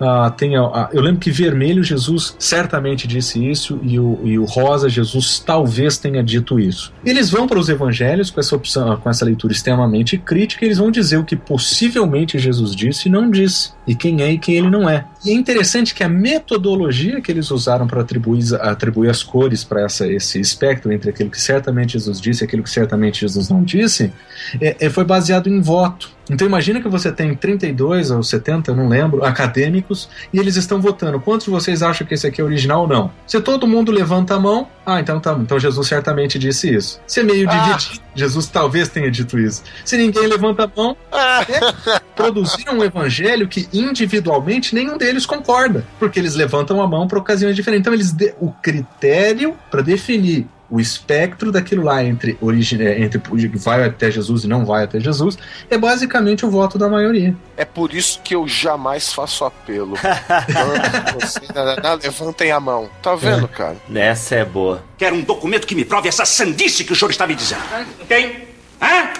Ah, tem, ah, eu lembro que vermelho Jesus certamente disse isso e o, e o rosa Jesus talvez tenha dito isso. Eles vão para os evangelhos com essa opção, com essa leitura extremamente crítica, eles vão dizer o que possivelmente Jesus disse e não disse, e quem é e quem ele não é. E é interessante que a metodologia que eles usaram para atribuir, atribuir as cores para esse espectro entre aquilo que certamente Jesus disse e aquilo que certamente Jesus não disse, é, é, foi baseado em voto. Então imagina que você tem 32 ou 70, não lembro, acadêmicos, e eles estão votando. Quantos de vocês acham que esse aqui é original ou não? Se todo mundo levanta a mão, ah, então tá, então Jesus certamente disse isso. Se é meio ah. dividido, Jesus talvez tenha dito isso. Se ninguém levanta a mão, ah. é, produziram um evangelho que individualmente nenhum deles concorda, porque eles levantam a mão para ocasiões diferentes. Então eles de, o critério para definir o espectro daquilo lá entre, origem, é, entre vai até Jesus e não vai até Jesus é basicamente o voto da maioria. É por isso que eu jamais faço apelo. Levantem a mão. Tá vendo, é. cara? Essa é boa. Quero um documento que me prove essa sandice que o senhor está me dizendo. Tem? Hã?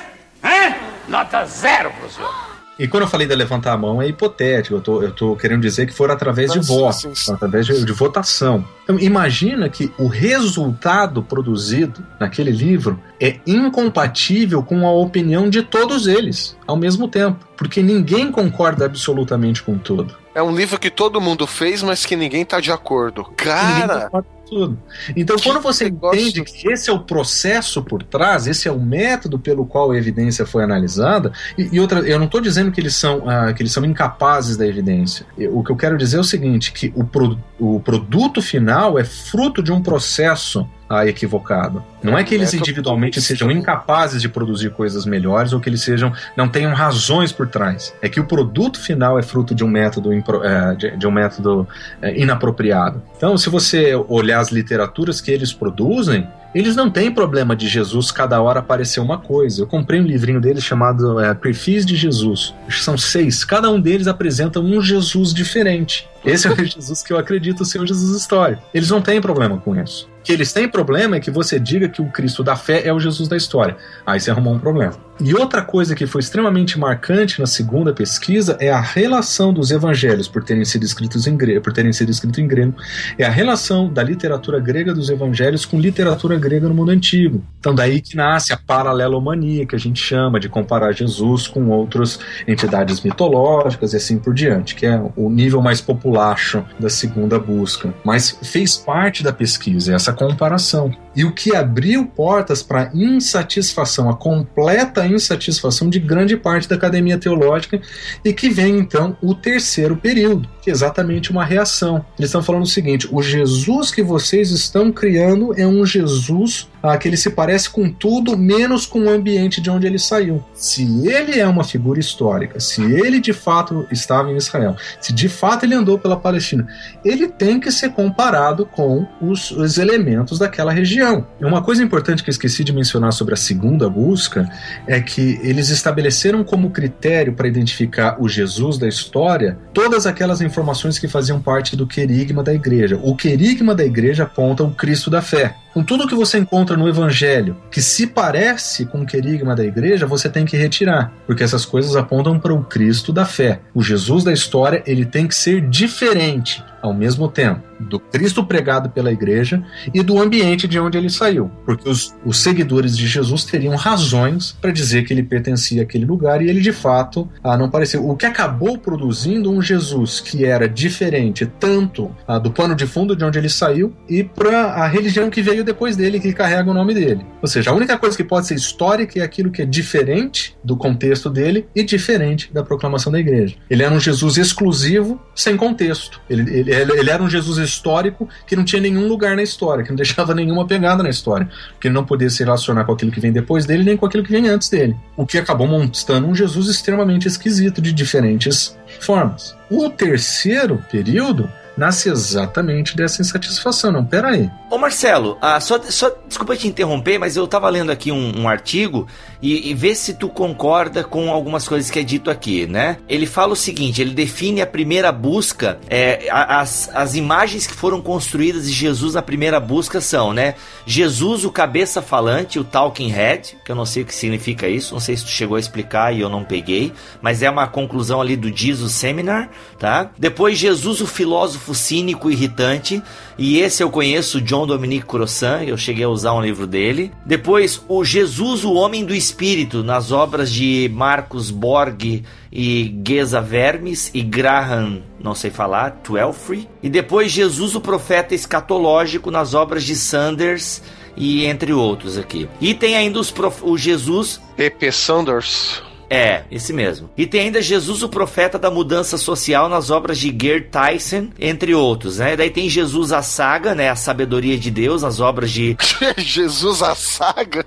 Hã? Nota zero pro senhor. E quando eu falei de levantar a mão, é hipotético. Eu tô, eu tô querendo dizer que for através de voto, através de, de, votação. Então, imagina que o resultado produzido naquele livro é incompatível com a opinião de todos eles ao mesmo tempo, porque ninguém concorda absolutamente com tudo. É um livro que todo mundo fez, mas que ninguém tá de acordo. Cara! Tudo. Então, quando você entende que esse é o processo por trás, esse é o método pelo qual a evidência foi analisada, e, e outra, eu não estou dizendo que eles são ah, que eles são incapazes da evidência. O que eu quero dizer é o seguinte, que o, pro, o produto final é fruto de um processo ah, equivocado. Não é que eles individualmente sejam incapazes de produzir coisas melhores ou que eles sejam não tenham razões por trás. É que o produto final é fruto de um método é, de um método é, inapropriado. Então, se você olhar as literaturas que eles produzem, eles não têm problema de Jesus cada hora aparecer uma coisa. Eu comprei um livrinho deles chamado é, Perfis de Jesus. São seis. Cada um deles apresenta um Jesus diferente. Esse é o Jesus que eu acredito ser o Jesus histórico. Eles não têm problema com isso que eles têm problema é que você diga que o Cristo da fé é o Jesus da história. Aí você arrumou um problema. E outra coisa que foi extremamente marcante na segunda pesquisa é a relação dos evangelhos, por terem sido escritos em grego, por terem sido escritos em grego, é a relação da literatura grega dos evangelhos com literatura grega no mundo antigo. Então daí que nasce a paralelomania que a gente chama de comparar Jesus com outras entidades mitológicas e assim por diante, que é o nível mais popular esculacho da segunda busca, mas fez parte da pesquisa, essa comparação. E o que abriu portas para insatisfação, a completa insatisfação de grande parte da academia teológica, e que vem então o terceiro período, que é exatamente uma reação. Eles estão falando o seguinte: o Jesus que vocês estão criando é um Jesus ah, que ele se parece com tudo, menos com o ambiente de onde ele saiu. Se ele é uma figura histórica, se ele de fato estava em Israel, se de fato ele andou pela Palestina, ele tem que ser comparado com os, os elementos daquela região. Uma coisa importante que eu esqueci de mencionar sobre a segunda busca é que eles estabeleceram como critério para identificar o Jesus da história todas aquelas informações que faziam parte do querigma da igreja. O querigma da igreja aponta o Cristo da fé com tudo que você encontra no Evangelho que se parece com o querigma da igreja, você tem que retirar, porque essas coisas apontam para o Cristo da fé. O Jesus da história ele tem que ser diferente ao mesmo tempo do Cristo pregado pela igreja e do ambiente de onde ele saiu, porque os, os seguidores de Jesus teriam razões para dizer que ele pertencia àquele lugar e ele de fato ah, não pareceu. O que acabou produzindo um Jesus que era diferente tanto ah, do pano de fundo de onde ele saiu e para a religião que veio depois dele, que carrega o nome dele. Ou seja, a única coisa que pode ser histórica é aquilo que é diferente do contexto dele e diferente da proclamação da igreja. Ele era um Jesus exclusivo, sem contexto. Ele, ele, ele era um Jesus histórico que não tinha nenhum lugar na história, que não deixava nenhuma pegada na história, que não podia se relacionar com aquilo que vem depois dele, nem com aquilo que vem antes dele. O que acabou montando um Jesus extremamente esquisito, de diferentes formas. O terceiro período nasce exatamente dessa insatisfação. Não, pera aí. Ô Marcelo, ah, só, só desculpa te interromper, mas eu tava lendo aqui um, um artigo e, e vê se tu concorda com algumas coisas que é dito aqui, né? Ele fala o seguinte: ele define a primeira busca, é, as, as imagens que foram construídas de Jesus na primeira busca são, né? Jesus, o cabeça falante, o talking head, que eu não sei o que significa isso, não sei se tu chegou a explicar e eu não peguei, mas é uma conclusão ali do Jesus Seminar, tá? Depois, Jesus, o filósofo cínico irritante, e esse eu conheço, John Dominique Crossan, eu cheguei a usar um livro dele. Depois, o Jesus, o Homem do Espírito, nas obras de Marcos Borg e Geza Vermes e Graham, não sei falar, Twelfree. E depois, Jesus, o Profeta Escatológico, nas obras de Sanders e entre outros aqui. E tem ainda os prof... o Jesus. P.P. Sanders. É, esse mesmo. E tem ainda Jesus, o profeta da mudança social, nas obras de Gerd Tyson, entre outros, né? Daí tem Jesus a saga, né? A sabedoria de Deus, nas obras de. Jesus a saga?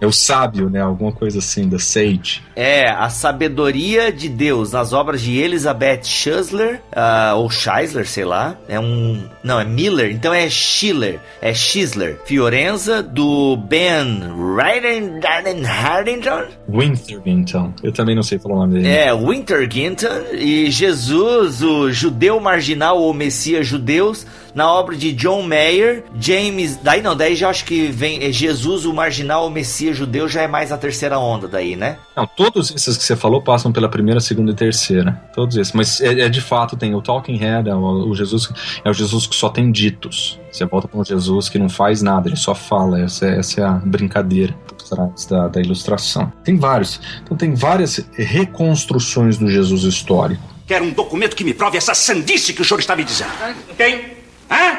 É o sábio, né? Alguma coisa assim, da Sage. É, a sabedoria de Deus, nas obras de Elizabeth Schusler, uh, ou Scheisler, sei lá. É um. Não, é Miller, então é Schiller. É Schisler. Fiorenza, do Ben Hardington. Wintergington. Eu também não sei falar o nome dele. É, Wintergington. E Jesus, o judeu marginal ou Messias judeus, na obra de John Mayer, James. Daí não, daí já acho que vem é Jesus, o marginal ou Messias judeu, já é mais a terceira onda daí, né? Não, todos esses que você falou passam pela primeira, segunda e terceira. Todos esses. Mas é, é de fato, tem o Talking Head, é o, o, Jesus. É o Jesus que só tem ditos. Você volta para um Jesus que não faz nada, ele só fala. Essa, é, essa é a brincadeira da, da ilustração. Tem vários. Então tem várias reconstruções do Jesus histórico. Quero um documento que me prove essa sandice que o senhor está me dizendo. Tem? Hã?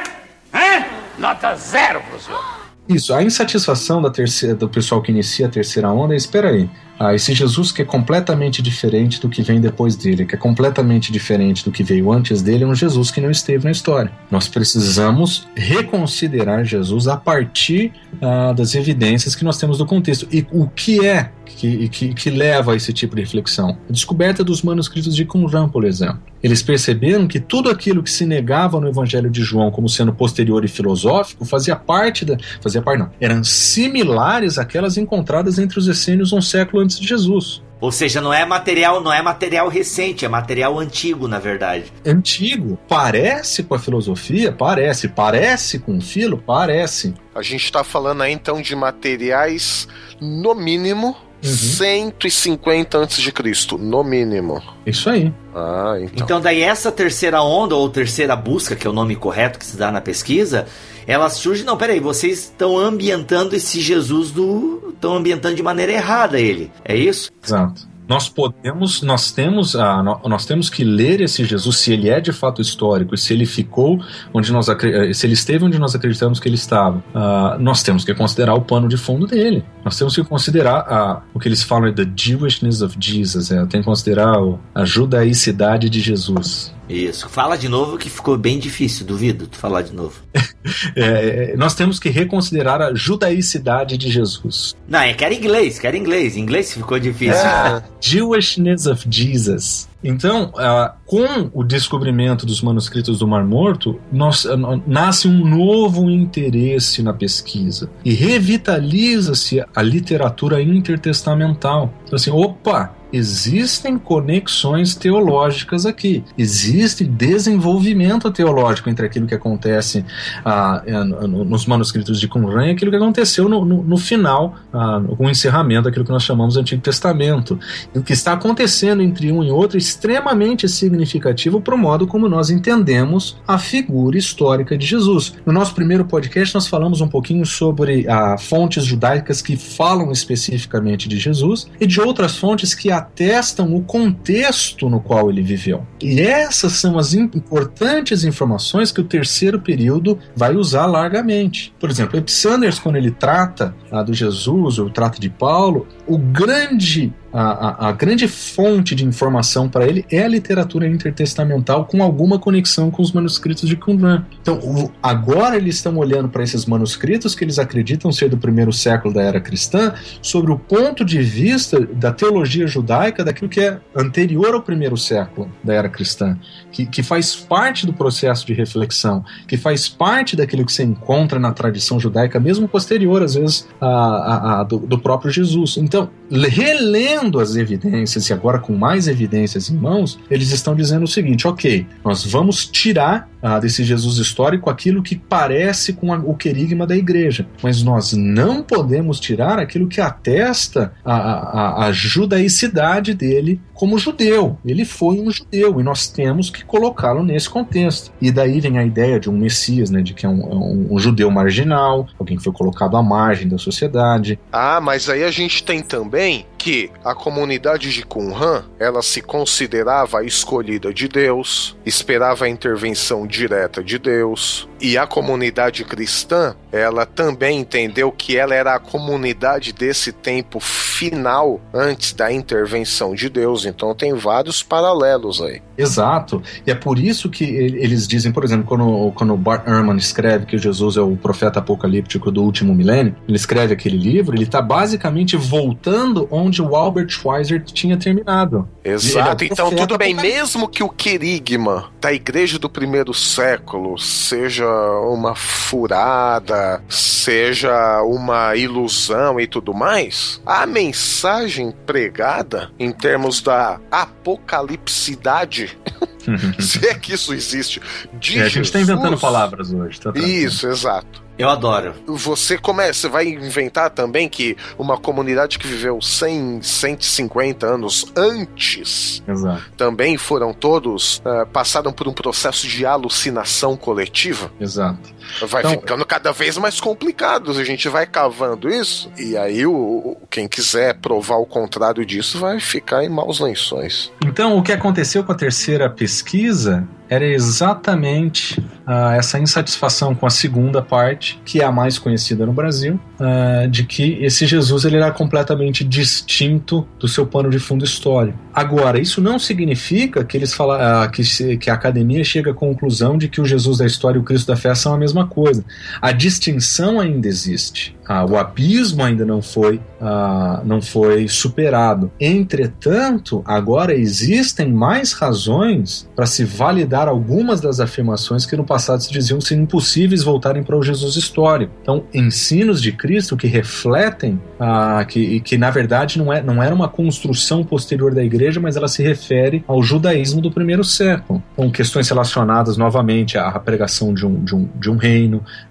Hã? Nota zero pro senhor. Isso, a insatisfação da terceira, do pessoal que inicia a terceira onda espera aí, ah, esse Jesus que é completamente diferente do que vem depois dele, que é completamente diferente do que veio antes dele, é um Jesus que não esteve na história. Nós precisamos reconsiderar Jesus a partir ah, das evidências que nós temos do contexto. E o que é que, que, que, leva a esse tipo de reflexão? A descoberta dos manuscritos de Qumran, por exemplo. Eles perceberam que tudo aquilo que se negava no Evangelho de João como sendo posterior e filosófico fazia parte da. fazia parte, não. Eram similares àquelas encontradas entre os essênios um século antes de Jesus. Ou seja, não é material, não é material recente, é material antigo, na verdade. Antigo. Parece com a filosofia? Parece. Parece com o filo? Parece. A gente está falando aí então de materiais, no mínimo, Uhum. 150 antes de Cristo, no mínimo. Isso aí. Ah, então. Então daí essa terceira onda ou terceira busca, que é o nome correto que se dá na pesquisa, ela surge, não, peraí, vocês estão ambientando esse Jesus do estão ambientando de maneira errada ele. É isso? Exato. Nós podemos, nós temos, a, nós temos que ler esse Jesus se ele é de fato histórico, se ele ficou onde nós eh, se ele esteve onde nós acreditamos que ele estava, uh, nós temos que considerar o pano de fundo dele. Nós temos que considerar a, o que eles falam de the Jewishness of Jesus, é, tem que considerar a judaicidade de Jesus. Isso. Fala de novo que ficou bem difícil, duvido tu falar de novo. é, nós temos que reconsiderar a judaicidade de Jesus. Não, é quer inglês, quer inglês. Inglês ficou difícil. É, Jewishness of Jesus. Então, uh, com o descobrimento dos manuscritos do Mar Morto, nós, uh, nasce um novo interesse na pesquisa e revitaliza-se a literatura intertestamental. Então, assim, opa, existem conexões teológicas aqui, existe desenvolvimento teológico entre aquilo que acontece ah, nos manuscritos de Qumran e aquilo que aconteceu no, no, no final, ah, com o encerramento daquilo que nós chamamos de Antigo Testamento. E o que está acontecendo entre um e outro extremamente significativo para o modo como nós entendemos a figura histórica de Jesus. No nosso primeiro podcast, nós falamos um pouquinho sobre ah, fontes judaicas que falam especificamente de Jesus e de outras fontes que atestam o contexto no qual ele viveu. E essas são as importantes informações que o terceiro período vai usar largamente. Por exemplo, Epsanders, quando ele trata ah, do Jesus, ou trata de Paulo, o grande a, a, a, grande fonte de informação para ele é a literatura intertestamental com alguma conexão com os manuscritos de Qumran. Então, o, agora eles estão olhando para esses manuscritos que eles acreditam ser do primeiro século da era cristã, sobre o ponto de vista da teologia judaica daquilo que é anterior ao primeiro século da era cristã, que, que faz parte do processo de reflexão, que faz parte daquilo que se encontra na tradição judaica, mesmo posterior, às vezes, a, a, do, do próprio Jesus. Então, relendo as evidências e agora com mais evidências em mãos, eles estão dizendo o seguinte: ok, nós vamos tirar ah, desse Jesus histórico aquilo que parece com o querigma da igreja, mas nós não podemos tirar aquilo que atesta a, a, a judaicidade dele como judeu. Ele foi um judeu e nós temos que colocá-lo nesse contexto. E daí vem a ideia de um Messias, né, de que é um, um, um judeu marginal, alguém que foi colocado à margem da sociedade. Ah, mas aí a gente tem também que a comunidade de Qumran, ela se considerava escolhida de Deus, esperava a intervenção direta de Deus, e a comunidade cristã, ela também entendeu que ela era a comunidade desse tempo final antes da intervenção de Deus. Então tem vários paralelos aí. Exato. E é por isso que eles dizem, por exemplo, quando, quando Bart Ehrman escreve que Jesus é o profeta apocalíptico do último milênio, ele escreve aquele livro, ele está basicamente voltando onde o Albert Schweitzer tinha terminado. Exato. É então tudo bem, mesmo que o querigma da igreja do primeiro século seja uma furada, seja uma ilusão e tudo mais, a mensagem pregada em termos da apocalipsidade se é que isso existe. De é, a gente está inventando palavras hoje. Tá isso, exato. Eu adoro. Você começa, vai inventar também que uma comunidade que viveu 100, 150 anos antes, Exato. também foram todos uh, passaram por um processo de alucinação coletiva. Exato. Vai então, ficando cada vez mais complicado. A gente vai cavando isso e aí o, quem quiser provar o contrário disso vai ficar em maus lençóis. Então o que aconteceu com a terceira pesquisa era exatamente uh, essa insatisfação com a segunda parte, que é a mais conhecida no Brasil, uh, de que esse Jesus ele era completamente distinto do seu pano de fundo histórico. Agora, isso não significa que eles falam uh, que, que a academia chega à conclusão de que o Jesus da história e o Cristo da fé são a mesma coisa. A distinção ainda existe. Ah, o abismo ainda não foi, ah, não foi superado. Entretanto, agora existem mais razões para se validar algumas das afirmações que no passado se diziam ser impossíveis voltarem para o Jesus histórico. Então, ensinos de Cristo que refletem ah, que, que na verdade não, é, não era uma construção posterior da igreja, mas ela se refere ao judaísmo do primeiro século, com questões relacionadas novamente à pregação de um, de um, de um reino,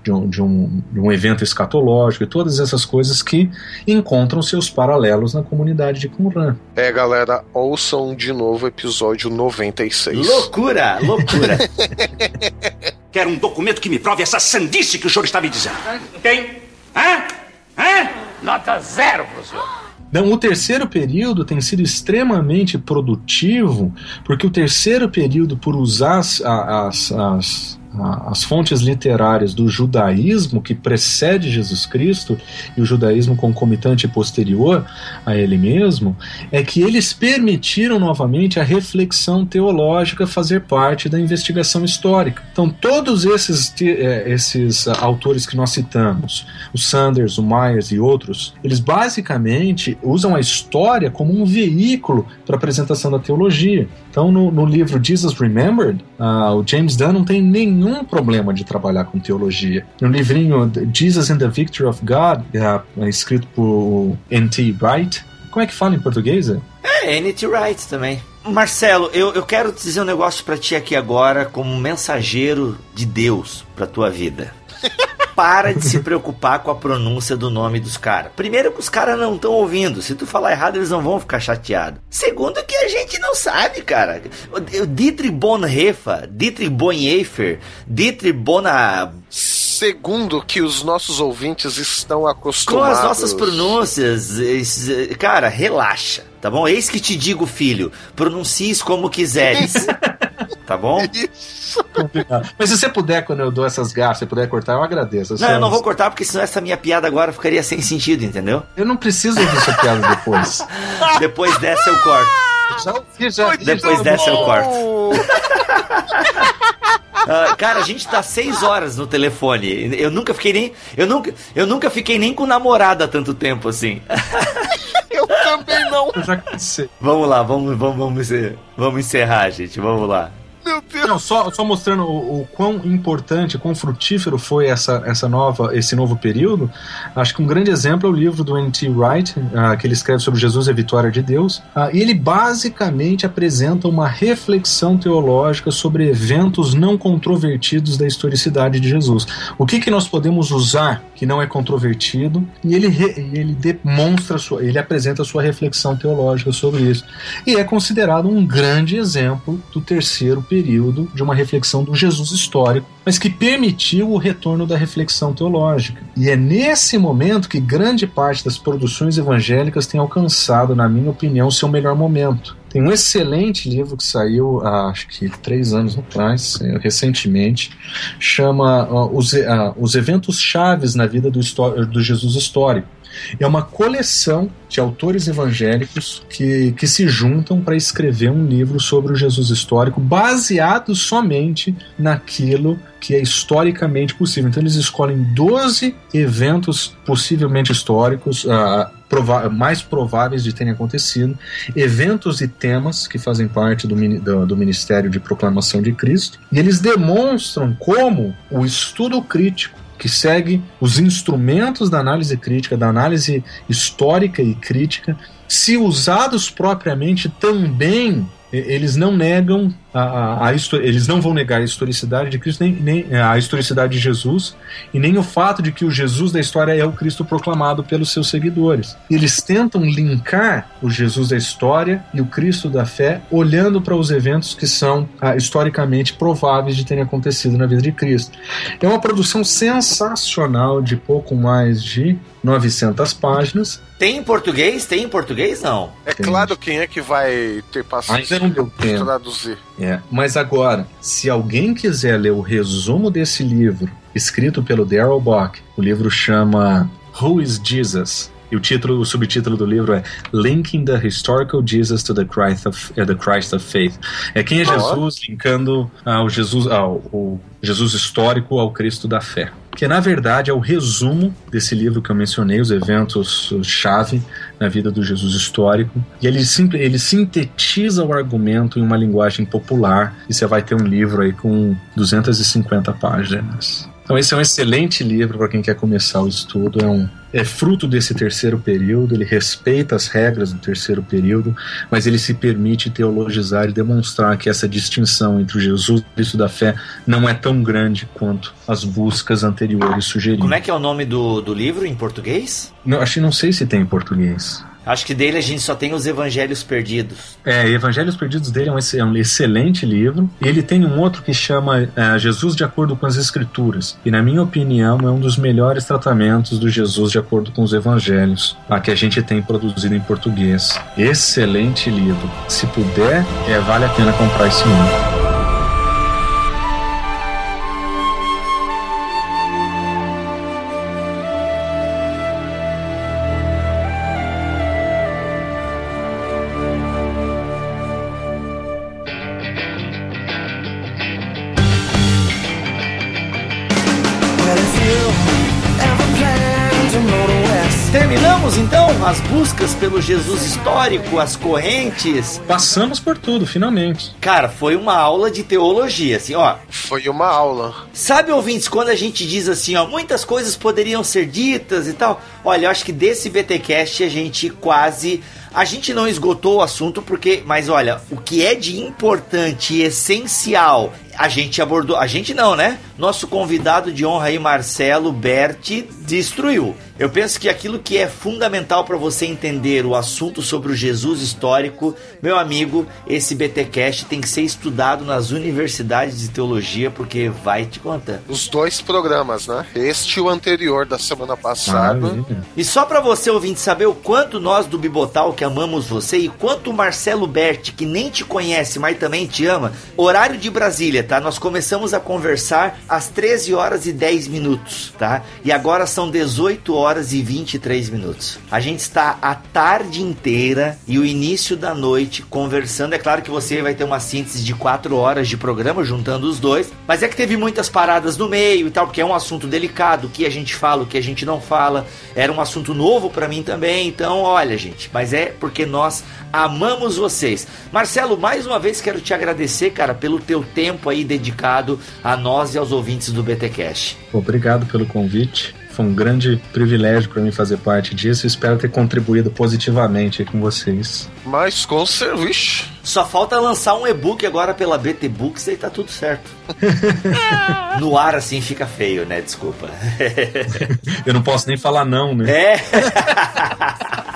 de um, de um, de um evento escatológico todas essas coisas que encontram seus paralelos na comunidade de Qumran. É, galera, ouçam de novo o episódio 96. Loucura, loucura. Quero um documento que me prove essa sandice que o senhor está me dizendo. Tem? Hã? Hã? Nota zero pro senhor. Então, o terceiro período tem sido extremamente produtivo, porque o terceiro período, por usar as, as, as as fontes literárias do judaísmo que precede Jesus Cristo e o judaísmo concomitante posterior a ele mesmo, é que eles permitiram novamente a reflexão teológica fazer parte da investigação histórica. Então, todos esses, é, esses autores que nós citamos, o Sanders, o Myers e outros, eles basicamente usam a história como um veículo para a apresentação da teologia. Então, no, no livro Jesus Remembered, uh, o James Dunn não tem nenhum problema de trabalhar com teologia. No livrinho Jesus and the Victory of God, uh, escrito por N.T. Wright, como é que fala em português? É, N.T. Wright também. Marcelo, eu, eu quero dizer um negócio para ti aqui agora, como mensageiro de Deus para tua vida. para de se preocupar com a pronúncia do nome dos caras. Primeiro que os caras não estão ouvindo. Se tu falar errado, eles não vão ficar chateados. Segundo que a gente não sabe, cara. Dietrich Bonhoeffer, Dietrich Bonhoeffer, Dietrich Bona... Segundo que os nossos ouvintes estão acostumados. Com as nossas pronúncias, cara, relaxa, tá bom? Eis que te digo, filho, pronuncies como quiseres. tá bom? Isso. Mas se você puder, quando eu dou essas gafas, se puder cortar, eu agradeço. não, eu não vou cortar, porque senão essa minha piada agora ficaria sem sentido, entendeu? Eu não preciso ouvir essa piada depois. depois dessa eu corto. Já ouvi, já. Depois dessa eu corto. Uh, cara, a gente tá seis horas no telefone. Eu nunca fiquei nem. Eu nunca, eu nunca fiquei nem com namorada há tanto tempo assim. eu também não. Eu já cansei. Vamos lá, vamos, vamos, vamos, vamos encerrar, gente. Vamos lá. Meu Deus. Não, só, só mostrando o, o, quão importante, quão frutífero foi essa, essa nova, esse novo período. Acho que um grande exemplo é o livro do N.T. Wright, uh, que ele escreve sobre Jesus e a vitória de Deus. Uh, e ele basicamente apresenta uma reflexão teológica sobre eventos não controvertidos da historicidade de Jesus. O que, que nós podemos usar que não é controvertido? E ele, ele demonstra, sua, ele apresenta a sua reflexão teológica sobre isso. E é considerado um grande exemplo do terceiro período período de uma reflexão do Jesus histórico, mas que permitiu o retorno da reflexão teológica. E é nesse momento que grande parte das produções evangélicas tem alcançado, na minha opinião, seu melhor momento. Tem um excelente livro que saiu há, acho que três anos atrás, eh, recentemente, chama uh, os, uh, os Eventos Chaves na Vida do, do Jesus Histórico é uma coleção de autores evangélicos que, que se juntam para escrever um livro sobre o Jesus histórico, baseado somente naquilo que é historicamente possível. Então, eles escolhem 12 eventos possivelmente históricos. Uh, prova mais prováveis de terem acontecido, eventos e temas que fazem parte do, do, do, Ministério de Proclamação de Cristo, e eles demonstram como o estudo crítico que segue os instrumentos da análise crítica, da análise histórica e crítica, se usados propriamente também eles não negam a, a, a eles não vão negar a historicidade de Cristo, nem, nem a historicidade de Jesus, e nem o fato de que o Jesus da história é o Cristo proclamado pelos seus seguidores. Eles tentam linkar o Jesus da história e o Cristo da fé, olhando para os eventos que são ah, historicamente prováveis de terem acontecido na vida de Cristo. É uma produção sensacional de pouco mais de 900 páginas. Tem em português? Tem em português? Não. É Tem. claro quem é que vai ter paciência tempo. traduzir. É, mas agora, se alguém quiser ler o resumo desse livro, escrito pelo Darrell Bock, o livro chama Who is Jesus? E o título, o subtítulo do livro é Linking the Historical Jesus to the Christ of, uh, the Christ of Faith. É quem é Jesus linkando ao Jesus, ao, o Jesus histórico ao Cristo da fé. Que na verdade é o resumo desse livro que eu mencionei, os eventos chave na vida do Jesus histórico. E ele, ele sintetiza o argumento em uma linguagem popular. E você vai ter um livro aí com 250 páginas. Então esse é um excelente livro para quem quer começar o estudo. É, um, é fruto desse terceiro período, ele respeita as regras do terceiro período, mas ele se permite teologizar e demonstrar que essa distinção entre o Jesus e Cristo da fé não é tão grande quanto as buscas anteriores sugeriam. Como é que é o nome do, do livro em português? Não, acho que não sei se tem em português. Acho que dele a gente só tem os Evangelhos Perdidos. É, Evangelhos Perdidos dele é um, é excelente livro. Ele tem um outro que chama é, Jesus de Acordo com as Escrituras. E, na minha opinião, é um dos melhores tratamentos do Jesus de acordo com os Evangelhos, a que a gente tem produzido em português. Excelente livro. Se puder, é, vale a pena comprar esse livro. As buscas pelo Jesus histórico, as correntes. Passamos por tudo, finalmente. Cara, foi uma aula de teologia, assim, ó. Foi uma aula. Sabe, ouvintes, quando a gente diz assim, ó, muitas coisas poderiam ser ditas e tal. Olha, eu acho que desse BTcast a gente quase a gente não esgotou o assunto porque, mas olha, o que é de importante e essencial a gente abordou. A gente não, né? Nosso convidado de honra aí, Marcelo Berti, destruiu. Eu penso que aquilo que é fundamental para você entender o assunto sobre o Jesus histórico, meu amigo, esse BTcast tem que ser estudado nas universidades de teologia, porque vai te contar. Os dois programas, né? Este e o anterior da semana passada. e só para você ouvinte saber o quanto nós do Bibotal que amamos você e quanto o Marcelo Berti, que nem te conhece, mas também te ama, horário de Brasília, tá? Nós começamos a conversar às 13 horas e 10 minutos, tá? E agora são 18 horas e 23 minutos. A gente está a tarde inteira e o início da noite conversando. É claro que você vai ter uma síntese de 4 horas de programa juntando os dois, mas é que teve muitas paradas no meio e tal, porque é um assunto delicado, o que a gente fala, o que a gente não fala. Era um assunto novo para mim também, então olha, gente, mas é porque nós amamos vocês. Marcelo, mais uma vez quero te agradecer, cara, pelo teu tempo aí dedicado a nós e aos ouvintes do BTcast. Obrigado pelo convite. Foi um grande privilégio para mim fazer parte disso. Espero ter contribuído positivamente com vocês. Mas com serviço. Só falta lançar um e-book agora pela BT Books e tá tudo certo. no ar assim fica feio, né? Desculpa. Eu não posso nem falar não, né? É.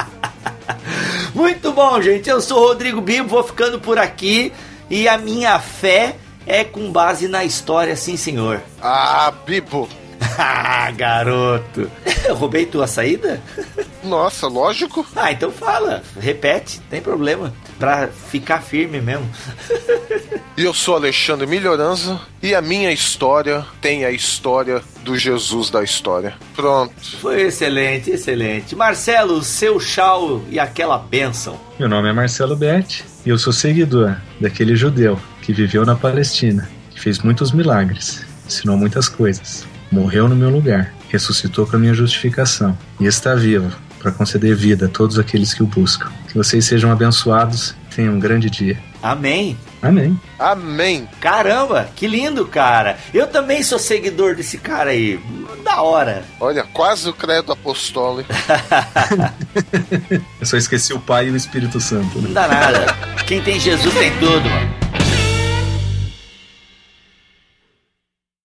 Muito bom, gente. Eu sou o Rodrigo Bibo, vou ficando por aqui. E a minha fé é com base na história, sim, senhor. Ah, Bibo. ah, garoto. Eu roubei tua saída? Nossa, lógico. Ah, então fala. Repete, tem problema. Pra ficar firme mesmo. E eu sou Alexandre Melhoranza e a minha história tem a história do Jesus da história. Pronto. Foi excelente, excelente. Marcelo, seu chau e aquela bênção. Meu nome é Marcelo Betti e eu sou seguidor daquele judeu que viveu na Palestina, que fez muitos milagres, ensinou muitas coisas, morreu no meu lugar, ressuscitou para minha justificação e está vivo para conceder vida a todos aqueles que o buscam. Que vocês sejam abençoados, tenham um grande dia. Amém. Amém. Amém. Caramba, que lindo, cara. Eu também sou seguidor desse cara aí. Da hora. Olha, quase o credo apostólico. Eu só esqueci o Pai e o Espírito Santo. Né? Não dá nada. Quem tem Jesus tem tudo, mano.